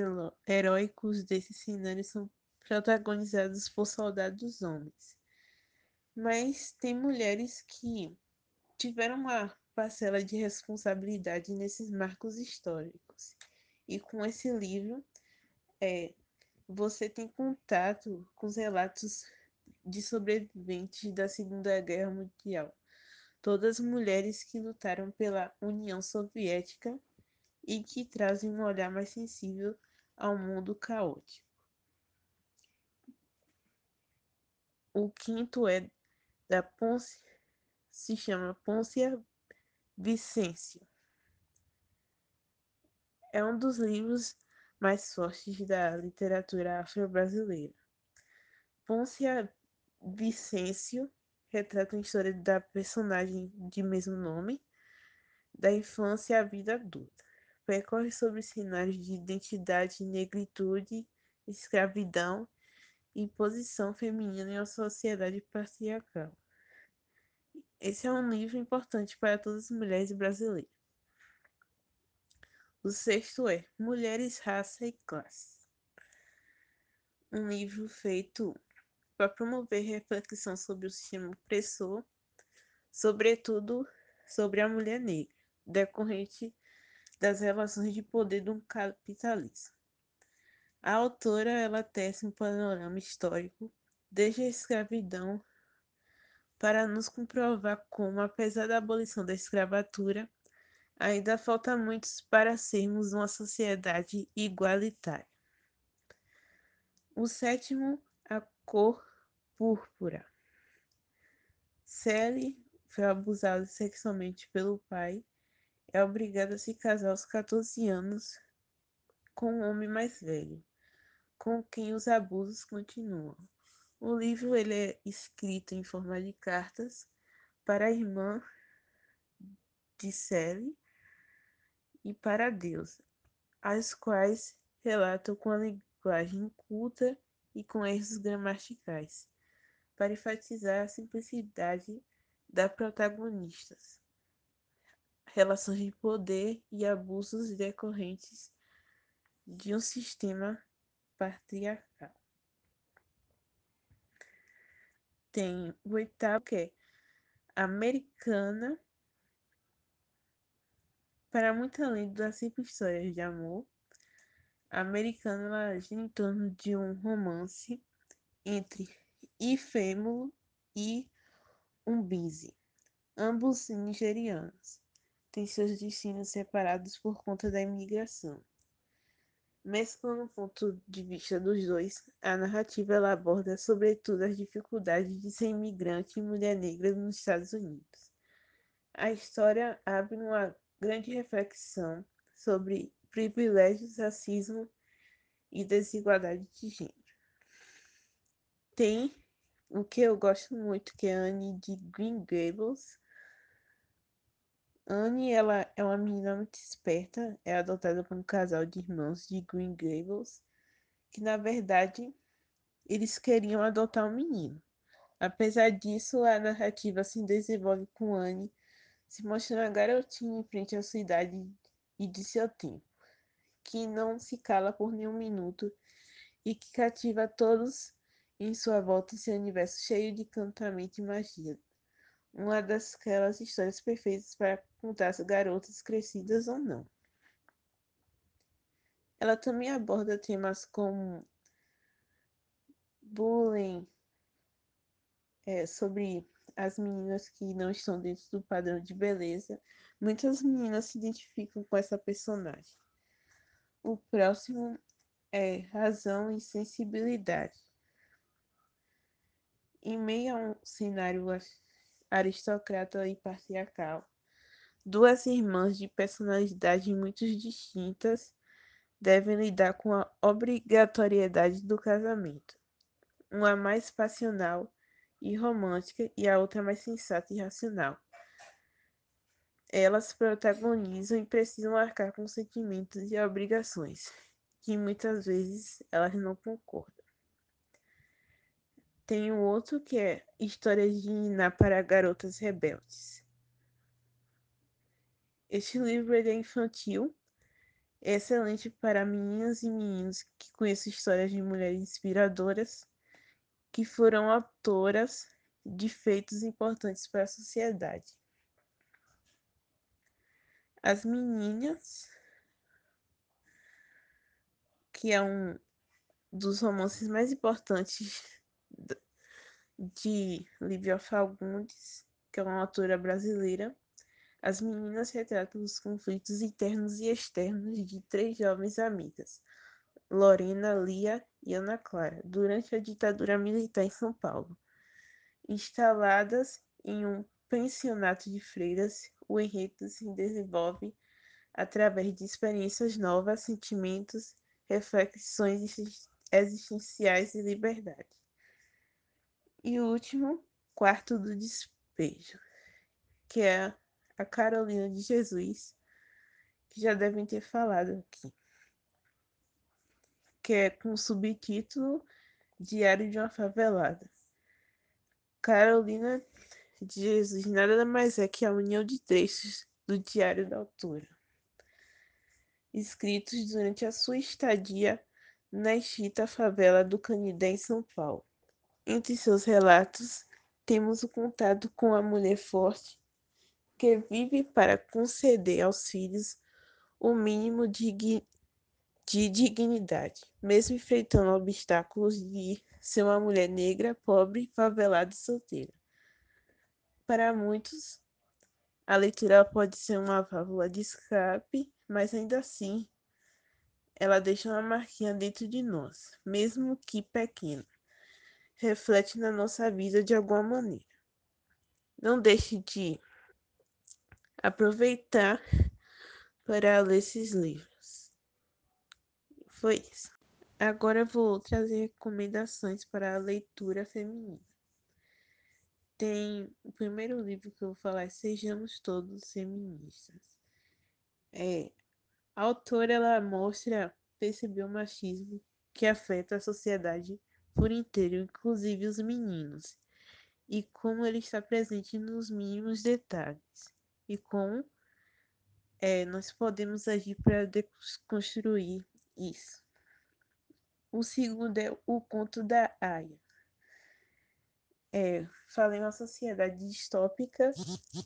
Speaker 3: heróicos desse cenário são protagonizados por soldados homens mas tem mulheres que tiveram uma parcela de responsabilidade nesses marcos históricos. E com esse livro, é, você tem contato com os relatos de sobreviventes da Segunda Guerra Mundial. Todas mulheres que lutaram pela União Soviética e que trazem um olhar mais sensível ao mundo caótico. O quinto é da Ponce se chama Pôncia Vicêncio. É um dos livros mais fortes da literatura afro-brasileira. Pôncia Vicêncio retrata a história da personagem de mesmo nome, da infância à vida adulta. Percorre sobre cenários de identidade, negritude, escravidão e posição feminina em uma sociedade patriarcal. Esse é um livro importante para todas as mulheres brasileiras. O sexto é Mulheres, Raça e Classe. Um livro feito para promover reflexão sobre o sistema opressor, sobretudo sobre a mulher negra, decorrente das relações de poder do capitalismo. A autora ela tece um panorama histórico desde a escravidão para nos comprovar como, apesar da abolição da escravatura, ainda falta muito para sermos uma sociedade igualitária. O sétimo, a cor púrpura. Sally foi abusada sexualmente pelo pai, é obrigada a se casar aos 14 anos com um homem mais velho com quem os abusos continuam. O livro ele é escrito em forma de cartas para a irmã de Sally e para Deus, as quais relatam com a linguagem culta e com erros gramaticais, para enfatizar a simplicidade da protagonistas, relações de poder e abusos decorrentes de um sistema patriarcal. tem o oitavo, que é Americana, para muito além das simples histórias de amor. A Americana ela gira em torno de um romance entre Ifêmulo e Umbizi, ambos nigerianos. Têm seus destinos separados por conta da imigração. Mesclando o ponto de vista dos dois, a narrativa ela aborda sobretudo as dificuldades de ser imigrante e mulher negra nos Estados Unidos. A história abre uma grande reflexão sobre privilégios, racismo e desigualdade de gênero. Tem o que eu gosto muito, que é Anne de Green Gables. Anne, ela é uma menina muito esperta, é adotada por um casal de irmãos de Green Gables, que na verdade eles queriam adotar um menino. Apesar disso, a narrativa se desenvolve com Anne se mostrando a garotinha em frente à sua idade e de seu tempo, que não se cala por nenhum minuto e que cativa todos em sua volta em seu universo cheio de encantamento e magia. Uma daquelas histórias perfeitas para contar as garotas crescidas ou não. Ela também aborda temas como bullying, é, sobre as meninas que não estão dentro do padrão de beleza. Muitas meninas se identificam com essa personagem. O próximo é razão e sensibilidade. Em meio a um cenário aristocrata e patriarcal, duas irmãs de personalidades muito distintas devem lidar com a obrigatoriedade do casamento. Uma mais passional e romântica e a outra mais sensata e racional. Elas protagonizam e precisam arcar com sentimentos e obrigações, que muitas vezes elas não concordam. Tem o outro que é Histórias de Iná para Garotas Rebeldes. Este livro é infantil, é excelente para meninas e meninos que conhecem histórias de mulheres inspiradoras que foram autoras de feitos importantes para a sociedade. As Meninas, que é um dos romances mais importantes de Lívia Fagundes, que é uma autora brasileira. As meninas retratam os conflitos internos e externos de três jovens amigas, Lorena, Lia e Ana Clara, durante a ditadura militar em São Paulo. Instaladas em um pensionato de freiras, o enredo se desenvolve através de experiências novas, sentimentos, reflexões existenciais e liberdade. E o último, quarto do despejo, que é a Carolina de Jesus, que já devem ter falado aqui, que é com o subtítulo Diário de uma Favelada. Carolina de Jesus nada mais é que a união de trechos do Diário da Autora, escritos durante a sua estadia na extinta favela do Canidé, em São Paulo. Entre seus relatos, temos o contato com a mulher forte que vive para conceder aos filhos o mínimo de, de dignidade, mesmo enfrentando obstáculos de ser uma mulher negra, pobre, favelada e solteira. Para muitos, a leitura pode ser uma válvula de escape, mas ainda assim, ela deixa uma marquinha dentro de nós, mesmo que pequena reflete na nossa vida de alguma maneira. Não deixe de aproveitar para ler esses livros. Foi isso. Agora vou trazer recomendações para a leitura feminina. Tem o primeiro livro que eu vou falar é Sejamos Todos Feministas. É, a autora ela mostra perceber o machismo que afeta a sociedade por inteiro, inclusive os meninos, e como ele está presente nos mínimos detalhes, e como é, nós podemos agir para desconstruir isso. O segundo é o conto da Aya. é, fala em uma sociedade distópica,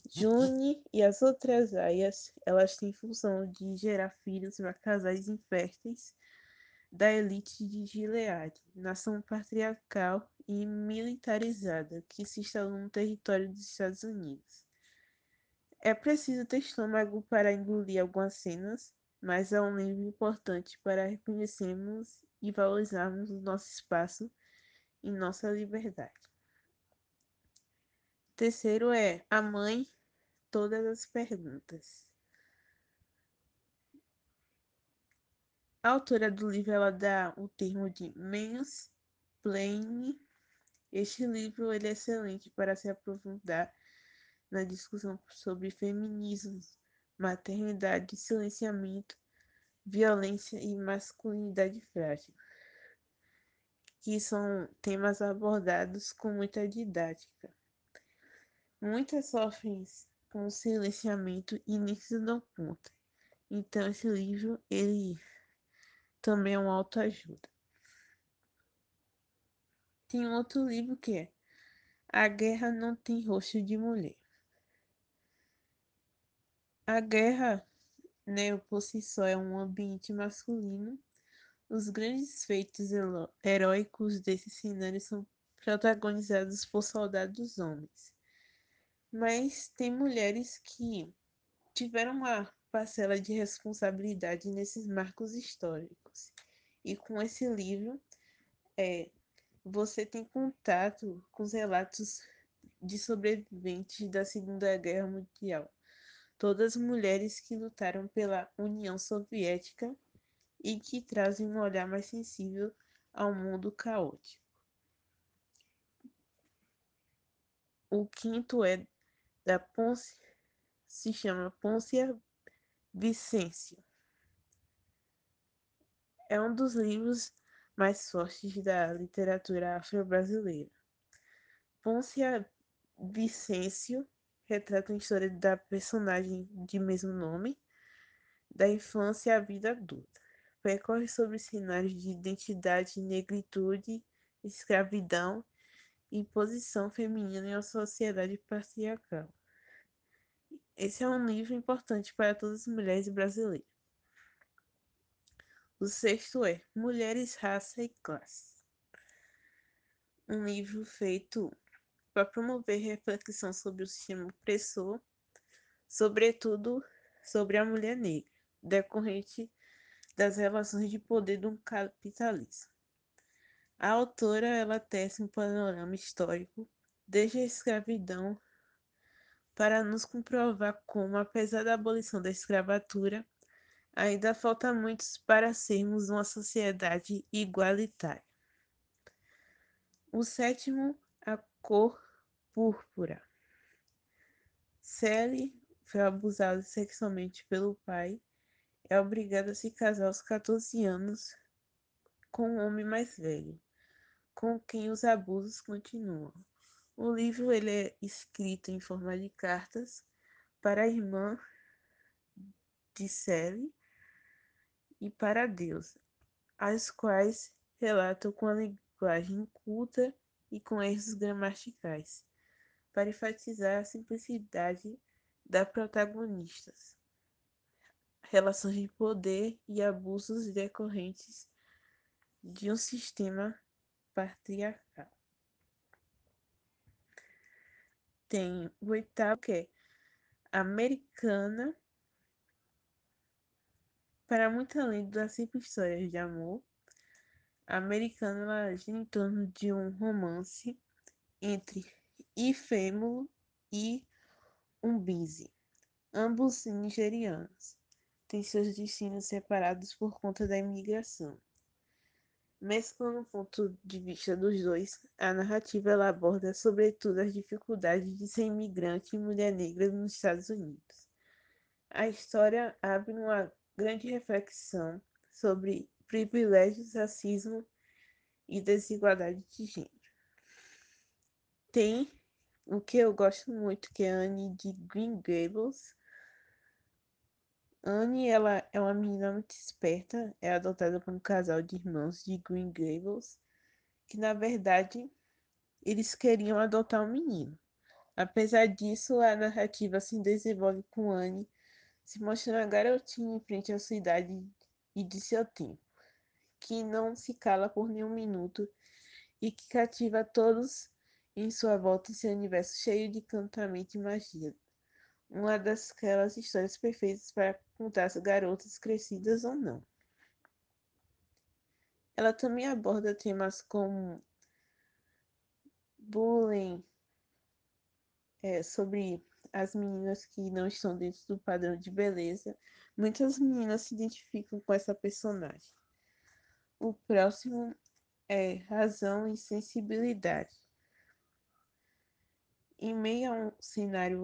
Speaker 3: June e as outras aias, elas têm função de gerar filhos para casais inférteis da elite de Gilead, nação patriarcal e militarizada que se instalou no território dos Estados Unidos. É preciso ter estômago para engolir algumas cenas, mas é um livro importante para reconhecermos e valorizarmos o nosso espaço e nossa liberdade. Terceiro é a mãe, todas as perguntas. A autora do livro ela dá o termo de mansplaining. Este livro ele é excelente para se aprofundar na discussão sobre feminismo, maternidade, silenciamento, violência e masculinidade frágil, que são temas abordados com muita didática. Muitas sofrem com silenciamento e nem se dão conta. Então esse livro ele também é uma autoajuda. Tem um outro livro que é A Guerra Não Tem Rosto de Mulher. A guerra, né, por si só, é um ambiente masculino. Os grandes feitos heróicos desse cenário são protagonizados por soldados homens. Mas tem mulheres que tiveram uma parcela de responsabilidade nesses marcos históricos. E com esse livro, é, você tem contato com os relatos de sobreviventes da Segunda Guerra Mundial todas mulheres que lutaram pela União Soviética e que trazem um olhar mais sensível ao mundo caótico. O quinto é da Ponce, se chama Pôncia Vicêncio. É um dos livros mais fortes da literatura afro-brasileira. Pôncia Vicêncio retrata a história da personagem de mesmo nome, da infância à vida adulta. Percorre sobre cenários de identidade, negritude, escravidão e posição feminina em uma sociedade patriarcal. Esse é um livro importante para todas as mulheres brasileiras. O sexto é Mulheres, Raça e Classe. Um livro feito para promover reflexão sobre o sistema opressor, sobretudo sobre a mulher negra, decorrente das relações de poder do capitalismo. A autora ela tece um panorama histórico desde a escravidão para nos comprovar como, apesar da abolição da escravatura, ainda falta muitos para sermos uma sociedade igualitária. O sétimo, a cor púrpura. Sally foi abusada sexualmente pelo pai. É obrigada a se casar aos 14 anos com um homem mais velho, com quem os abusos continuam. O livro ele é escrito em forma de cartas para a irmã de Sally e para Deus, as quais relatam com a linguagem culta e com erros gramaticais para enfatizar a simplicidade das protagonistas, relações de poder e abusos decorrentes de um sistema patriarcal. Tem o oitavo que é americana, para muito além das simples histórias de amor, a americana ela gira em torno de um romance entre Ifêmulo e Umbizi, ambos nigerianos, têm seus destinos separados por conta da imigração. Mesclando o ponto de vista dos dois, a narrativa ela aborda sobretudo as dificuldades de ser imigrante e mulher negra nos Estados Unidos. A história abre uma grande reflexão sobre privilégios, racismo e desigualdade de gênero. Tem o que eu gosto muito, que é a Anne de Green Gables. Anne, ela é uma menina muito esperta, é adotada por um casal de irmãos de Green Gables, que na verdade eles queriam adotar um menino. Apesar disso, a narrativa se desenvolve com Anne se mostrando garotinha em frente à sua idade e de seu tempo, que não se cala por nenhum minuto e que cativa todos em sua volta em seu universo cheio de encantamento e magia. Uma daquelas histórias perfeitas para contar as garotas crescidas ou não. Ela também aborda temas como bullying, é, sobre as meninas que não estão dentro do padrão de beleza. Muitas meninas se identificam com essa personagem. O próximo é razão e sensibilidade. Em meio a um cenário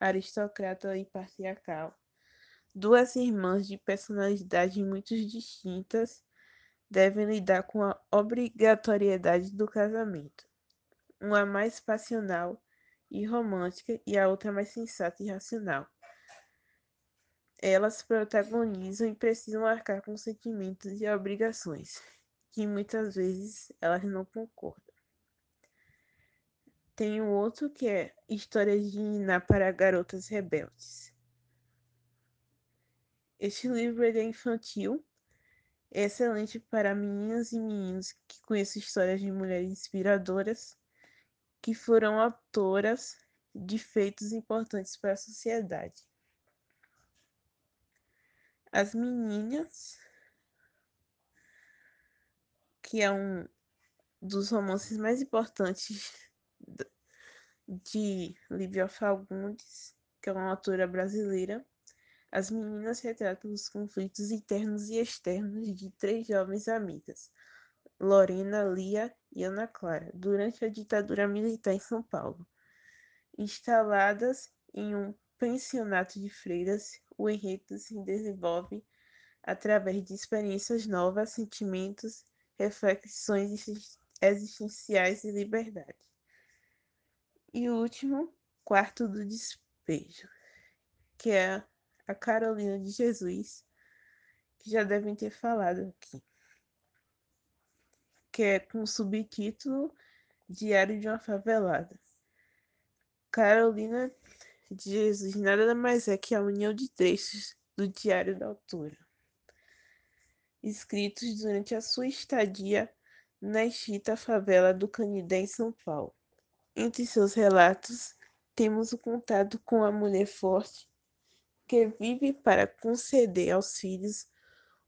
Speaker 3: aristocrata e patriarcal, duas irmãs de personalidades muito distintas devem lidar com a obrigatoriedade do casamento. Uma mais passional e romântica e a outra mais sensata e racional. Elas protagonizam e precisam arcar com sentimentos e obrigações, que muitas vezes elas não concordam. Tem um outro que é Histórias de Iná para Garotas Rebeldes. Este livro é infantil, é excelente para meninas e meninos que conhecem histórias de mulheres inspiradoras que foram autoras de feitos importantes para a sociedade. As Meninas, que é um dos romances mais importantes de Lívia Fagundes, que é uma autora brasileira. As meninas retratam os conflitos internos e externos de três jovens amigas, Lorena, Lia e Ana Clara, durante a ditadura militar em São Paulo. Instaladas em um pensionato de freiras, o enredo se desenvolve através de experiências novas, sentimentos, reflexões existenciais e liberdade. E o último, quarto do despejo, que é a Carolina de Jesus, que já devem ter falado aqui, que é com o subtítulo Diário de uma Favelada. Carolina de Jesus nada mais é que a união de trechos do Diário da Autora, escritos durante a sua estadia na extinta favela do Canidé em São Paulo. Entre seus relatos, temos o contato com a mulher forte que vive para conceder aos filhos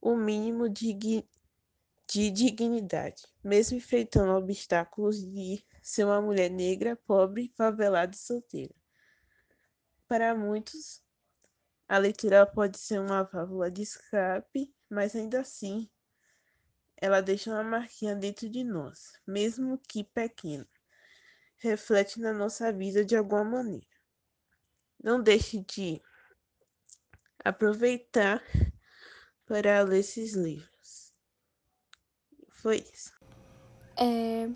Speaker 3: o mínimo de, de dignidade, mesmo enfrentando obstáculos de ser uma mulher negra, pobre, favelada e solteira. Para muitos, a leitura pode ser uma válvula de escape, mas ainda assim, ela deixa uma marquinha dentro de nós, mesmo que pequena reflete na nossa vida de alguma maneira. Não deixe de aproveitar para ler esses livros. Foi isso.
Speaker 1: É,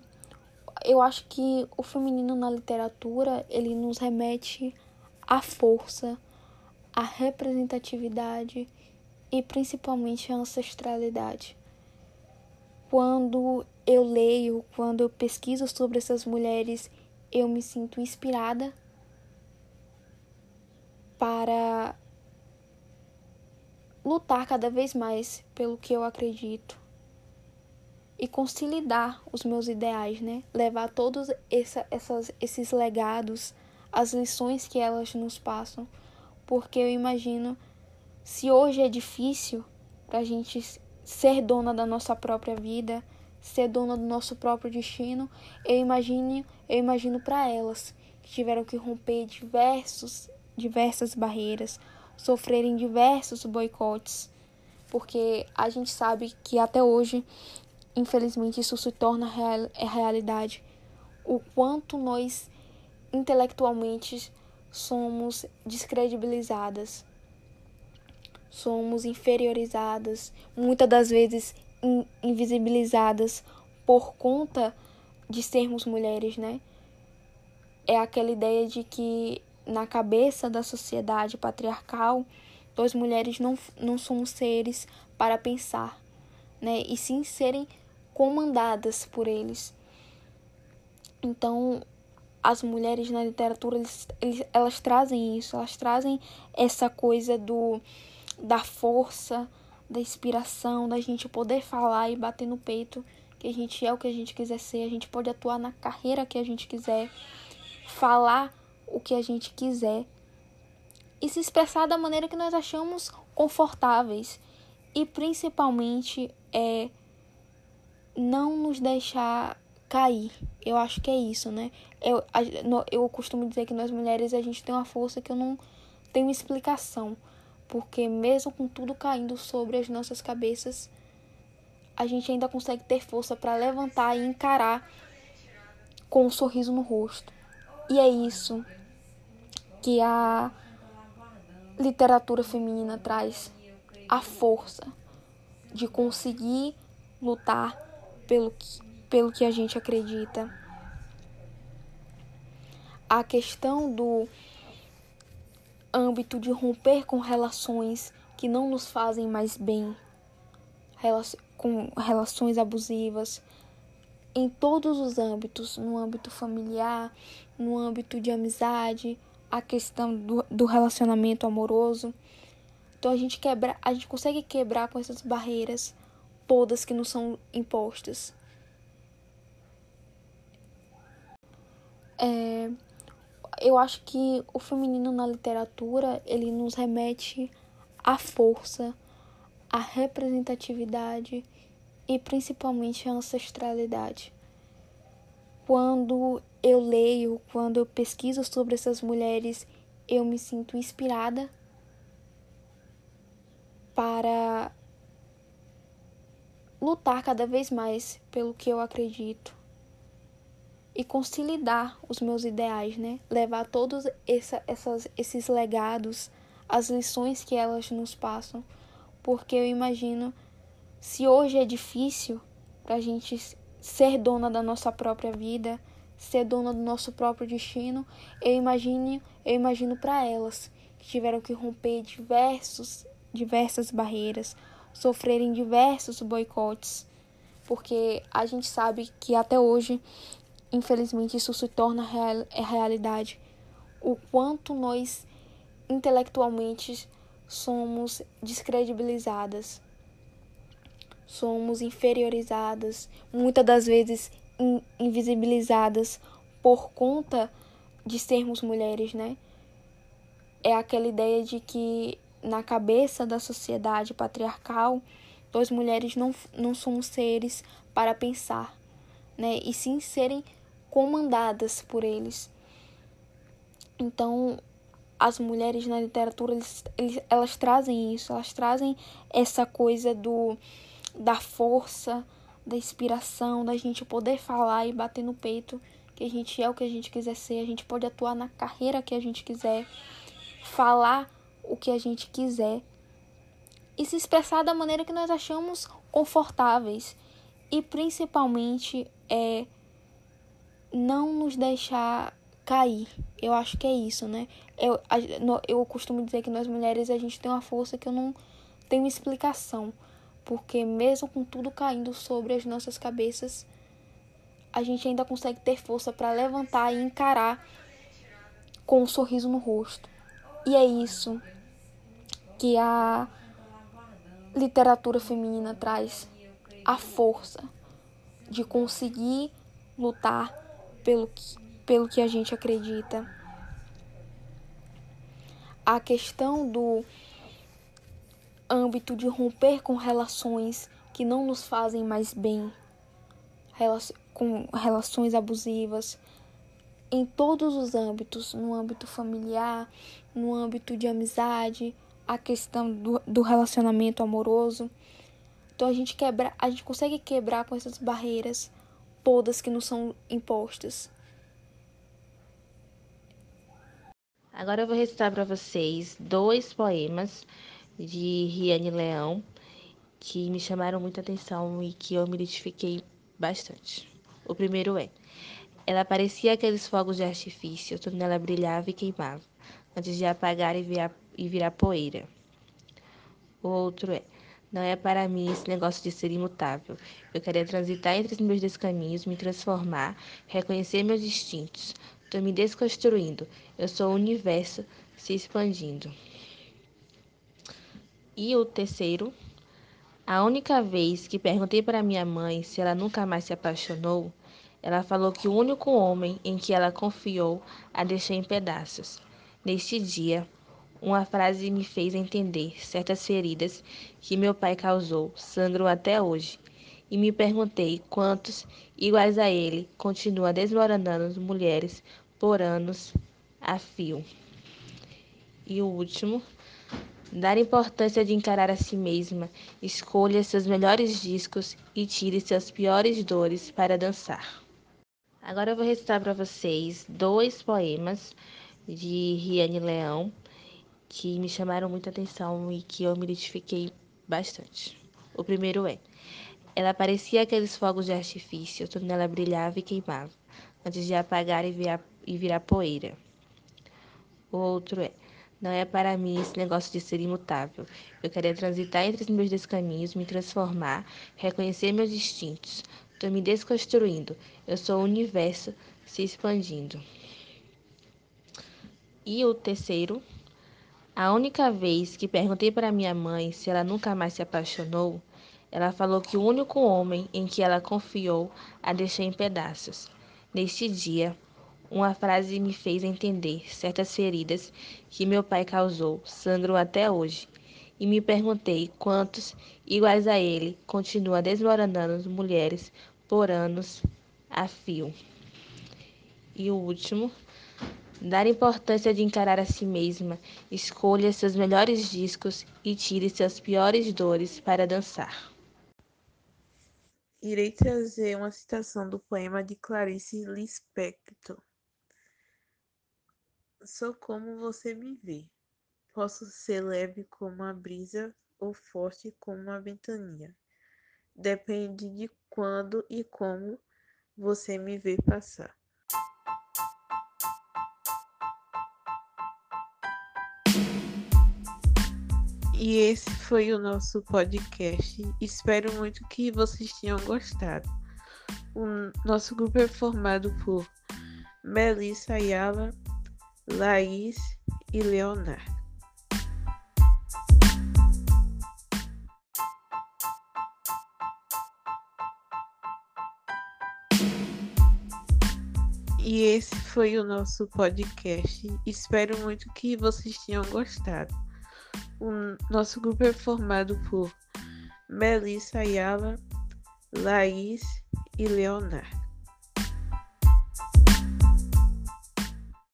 Speaker 1: eu acho que o feminino na literatura ele nos remete à força, à representatividade e principalmente à ancestralidade. Quando eu leio, quando eu pesquiso sobre essas mulheres, eu me sinto inspirada para lutar cada vez mais pelo que eu acredito e consolidar os meus ideais, né? Levar todos essa, essas, esses legados, as lições que elas nos passam, porque eu imagino se hoje é difícil para a gente ser dona da nossa própria vida, ser dona do nosso próprio destino, eu imagino, eu imagino para elas que tiveram que romper diversos, diversas barreiras, sofrerem diversos boicotes, porque a gente sabe que até hoje, infelizmente, isso se torna real, é realidade. O quanto nós intelectualmente somos descredibilizadas somos inferiorizadas, muitas das vezes invisibilizadas por conta de sermos mulheres, né? É aquela ideia de que na cabeça da sociedade patriarcal, nós mulheres não, não somos seres para pensar, né? E sim serem comandadas por eles. Então, as mulheres na literatura, eles, eles, elas trazem isso, elas trazem essa coisa do da força, da inspiração, da gente poder falar e bater no peito que a gente é o que a gente quiser ser, a gente pode atuar na carreira que a gente quiser, falar o que a gente quiser e se expressar da maneira que nós achamos confortáveis e principalmente é não nos deixar cair. Eu acho que é isso, né? Eu, eu costumo dizer que nós mulheres a gente tem uma força que eu não tenho explicação, porque mesmo com tudo caindo sobre as nossas cabeças, a gente ainda consegue ter força para levantar e encarar com um sorriso no rosto. E é isso que a literatura feminina traz a força de conseguir lutar pelo que, pelo que a gente acredita. A questão do âmbito de romper com relações que não nos fazem mais bem, com relações abusivas, em todos os âmbitos, no âmbito familiar, no âmbito de amizade, a questão do, do relacionamento amoroso. Então a gente quebra, a gente consegue quebrar com essas barreiras todas que nos são impostas. É, eu acho que o feminino na literatura ele nos remete à força, à representatividade e principalmente à ancestralidade. Quando eu leio, quando eu pesquiso sobre essas mulheres, eu me sinto inspirada para lutar cada vez mais pelo que eu acredito e consolidar os meus ideais, né? Levar todos essa, essas, esses legados, as lições que elas nos passam, porque eu imagino se hoje é difícil para a gente ser dona da nossa própria vida, ser dona do nosso próprio destino, eu imagino, eu imagino para elas que tiveram que romper diversos, diversas barreiras, sofrerem diversos boicotes, porque a gente sabe que até hoje, infelizmente, isso se torna real, é realidade. O quanto nós intelectualmente somos descredibilizadas somos inferiorizadas, muitas das vezes in invisibilizadas por conta de sermos mulheres, né? É aquela ideia de que na cabeça da sociedade patriarcal, nós mulheres não, não somos seres para pensar, né? E sim serem comandadas por eles. Então, as mulheres na literatura, eles, eles, elas trazem isso, elas trazem essa coisa do da força, da inspiração, da gente poder falar e bater no peito que a gente é o que a gente quiser ser, a gente pode atuar na carreira que a gente quiser, falar o que a gente quiser e se expressar da maneira que nós achamos confortáveis e principalmente é não nos deixar cair. Eu acho que é isso, né? Eu, eu costumo dizer que nós mulheres a gente tem uma força que eu não tenho explicação porque mesmo com tudo caindo sobre as nossas cabeças, a gente ainda consegue ter força para levantar e encarar com um sorriso no rosto. E é isso que a literatura feminina traz a força de conseguir lutar pelo que, pelo que a gente acredita. A questão do âmbito de romper com relações que não nos fazem mais bem, com relações abusivas, em todos os âmbitos, no âmbito familiar, no âmbito de amizade, a questão do, do relacionamento amoroso. Então a gente quebra, a gente consegue quebrar com essas barreiras todas que nos são impostas.
Speaker 2: Agora eu vou recitar para vocês dois poemas de Riane Leão, que me chamaram muita atenção e que eu me identifiquei bastante. O primeiro é: Ela parecia aqueles fogos de artifício, tudo nela brilhava e queimava, antes de apagar e virar, e virar poeira. O outro é: Não é para mim esse negócio de ser imutável. Eu queria transitar entre os meus dois caminhos, me transformar, reconhecer meus instintos. Estou me desconstruindo. Eu sou o universo se expandindo. E o terceiro, a única vez que perguntei para minha mãe se ela nunca mais se apaixonou, ela falou que o único homem em que ela confiou a deixou em pedaços. Neste dia, uma frase me fez entender certas feridas que meu pai causou sangram até hoje. E me perguntei quantos, iguais a ele, continuam desmoronando mulheres por anos a fio. E o último, dar importância de encarar a si mesma, escolha seus melhores discos e tire suas piores dores para dançar. Agora eu vou recitar para vocês dois poemas de Riane Leão que me chamaram muita atenção e que eu me identifiquei bastante. O primeiro é: ela parecia aqueles fogos de artifício, tudo nela brilhava e queimava, antes de apagar e virar, e virar poeira. O outro é: não é para mim esse negócio de ser imutável. Eu queria transitar entre os meus dois caminhos, me transformar, reconhecer meus instintos. Estou me desconstruindo. Eu sou o universo se expandindo. E o terceiro a única vez que perguntei para minha mãe se ela nunca mais se apaixonou, ela falou que o único homem em que ela confiou a deixou em pedaços. Neste dia, uma frase me fez entender certas feridas que meu pai causou sangram até hoje. E me perguntei quantos, iguais a ele, continuam desmoronando mulheres por anos a fio. E o último, Dar importância de encarar a si mesma, escolha seus melhores discos e tire suas piores dores para dançar.
Speaker 3: Irei trazer uma citação do poema de Clarice Lispector. Sou como você me vê. Posso ser leve como a brisa ou forte como uma ventania. Depende de quando e como você me vê passar. E esse foi o nosso podcast. Espero muito que vocês tenham gostado. O nosso grupo é formado por Melissa Ayala, Laís e Leonardo. E esse foi o nosso podcast. Espero muito que vocês tenham gostado. O nosso grupo é formado por Melissa Ayala, Laís e Leonardo.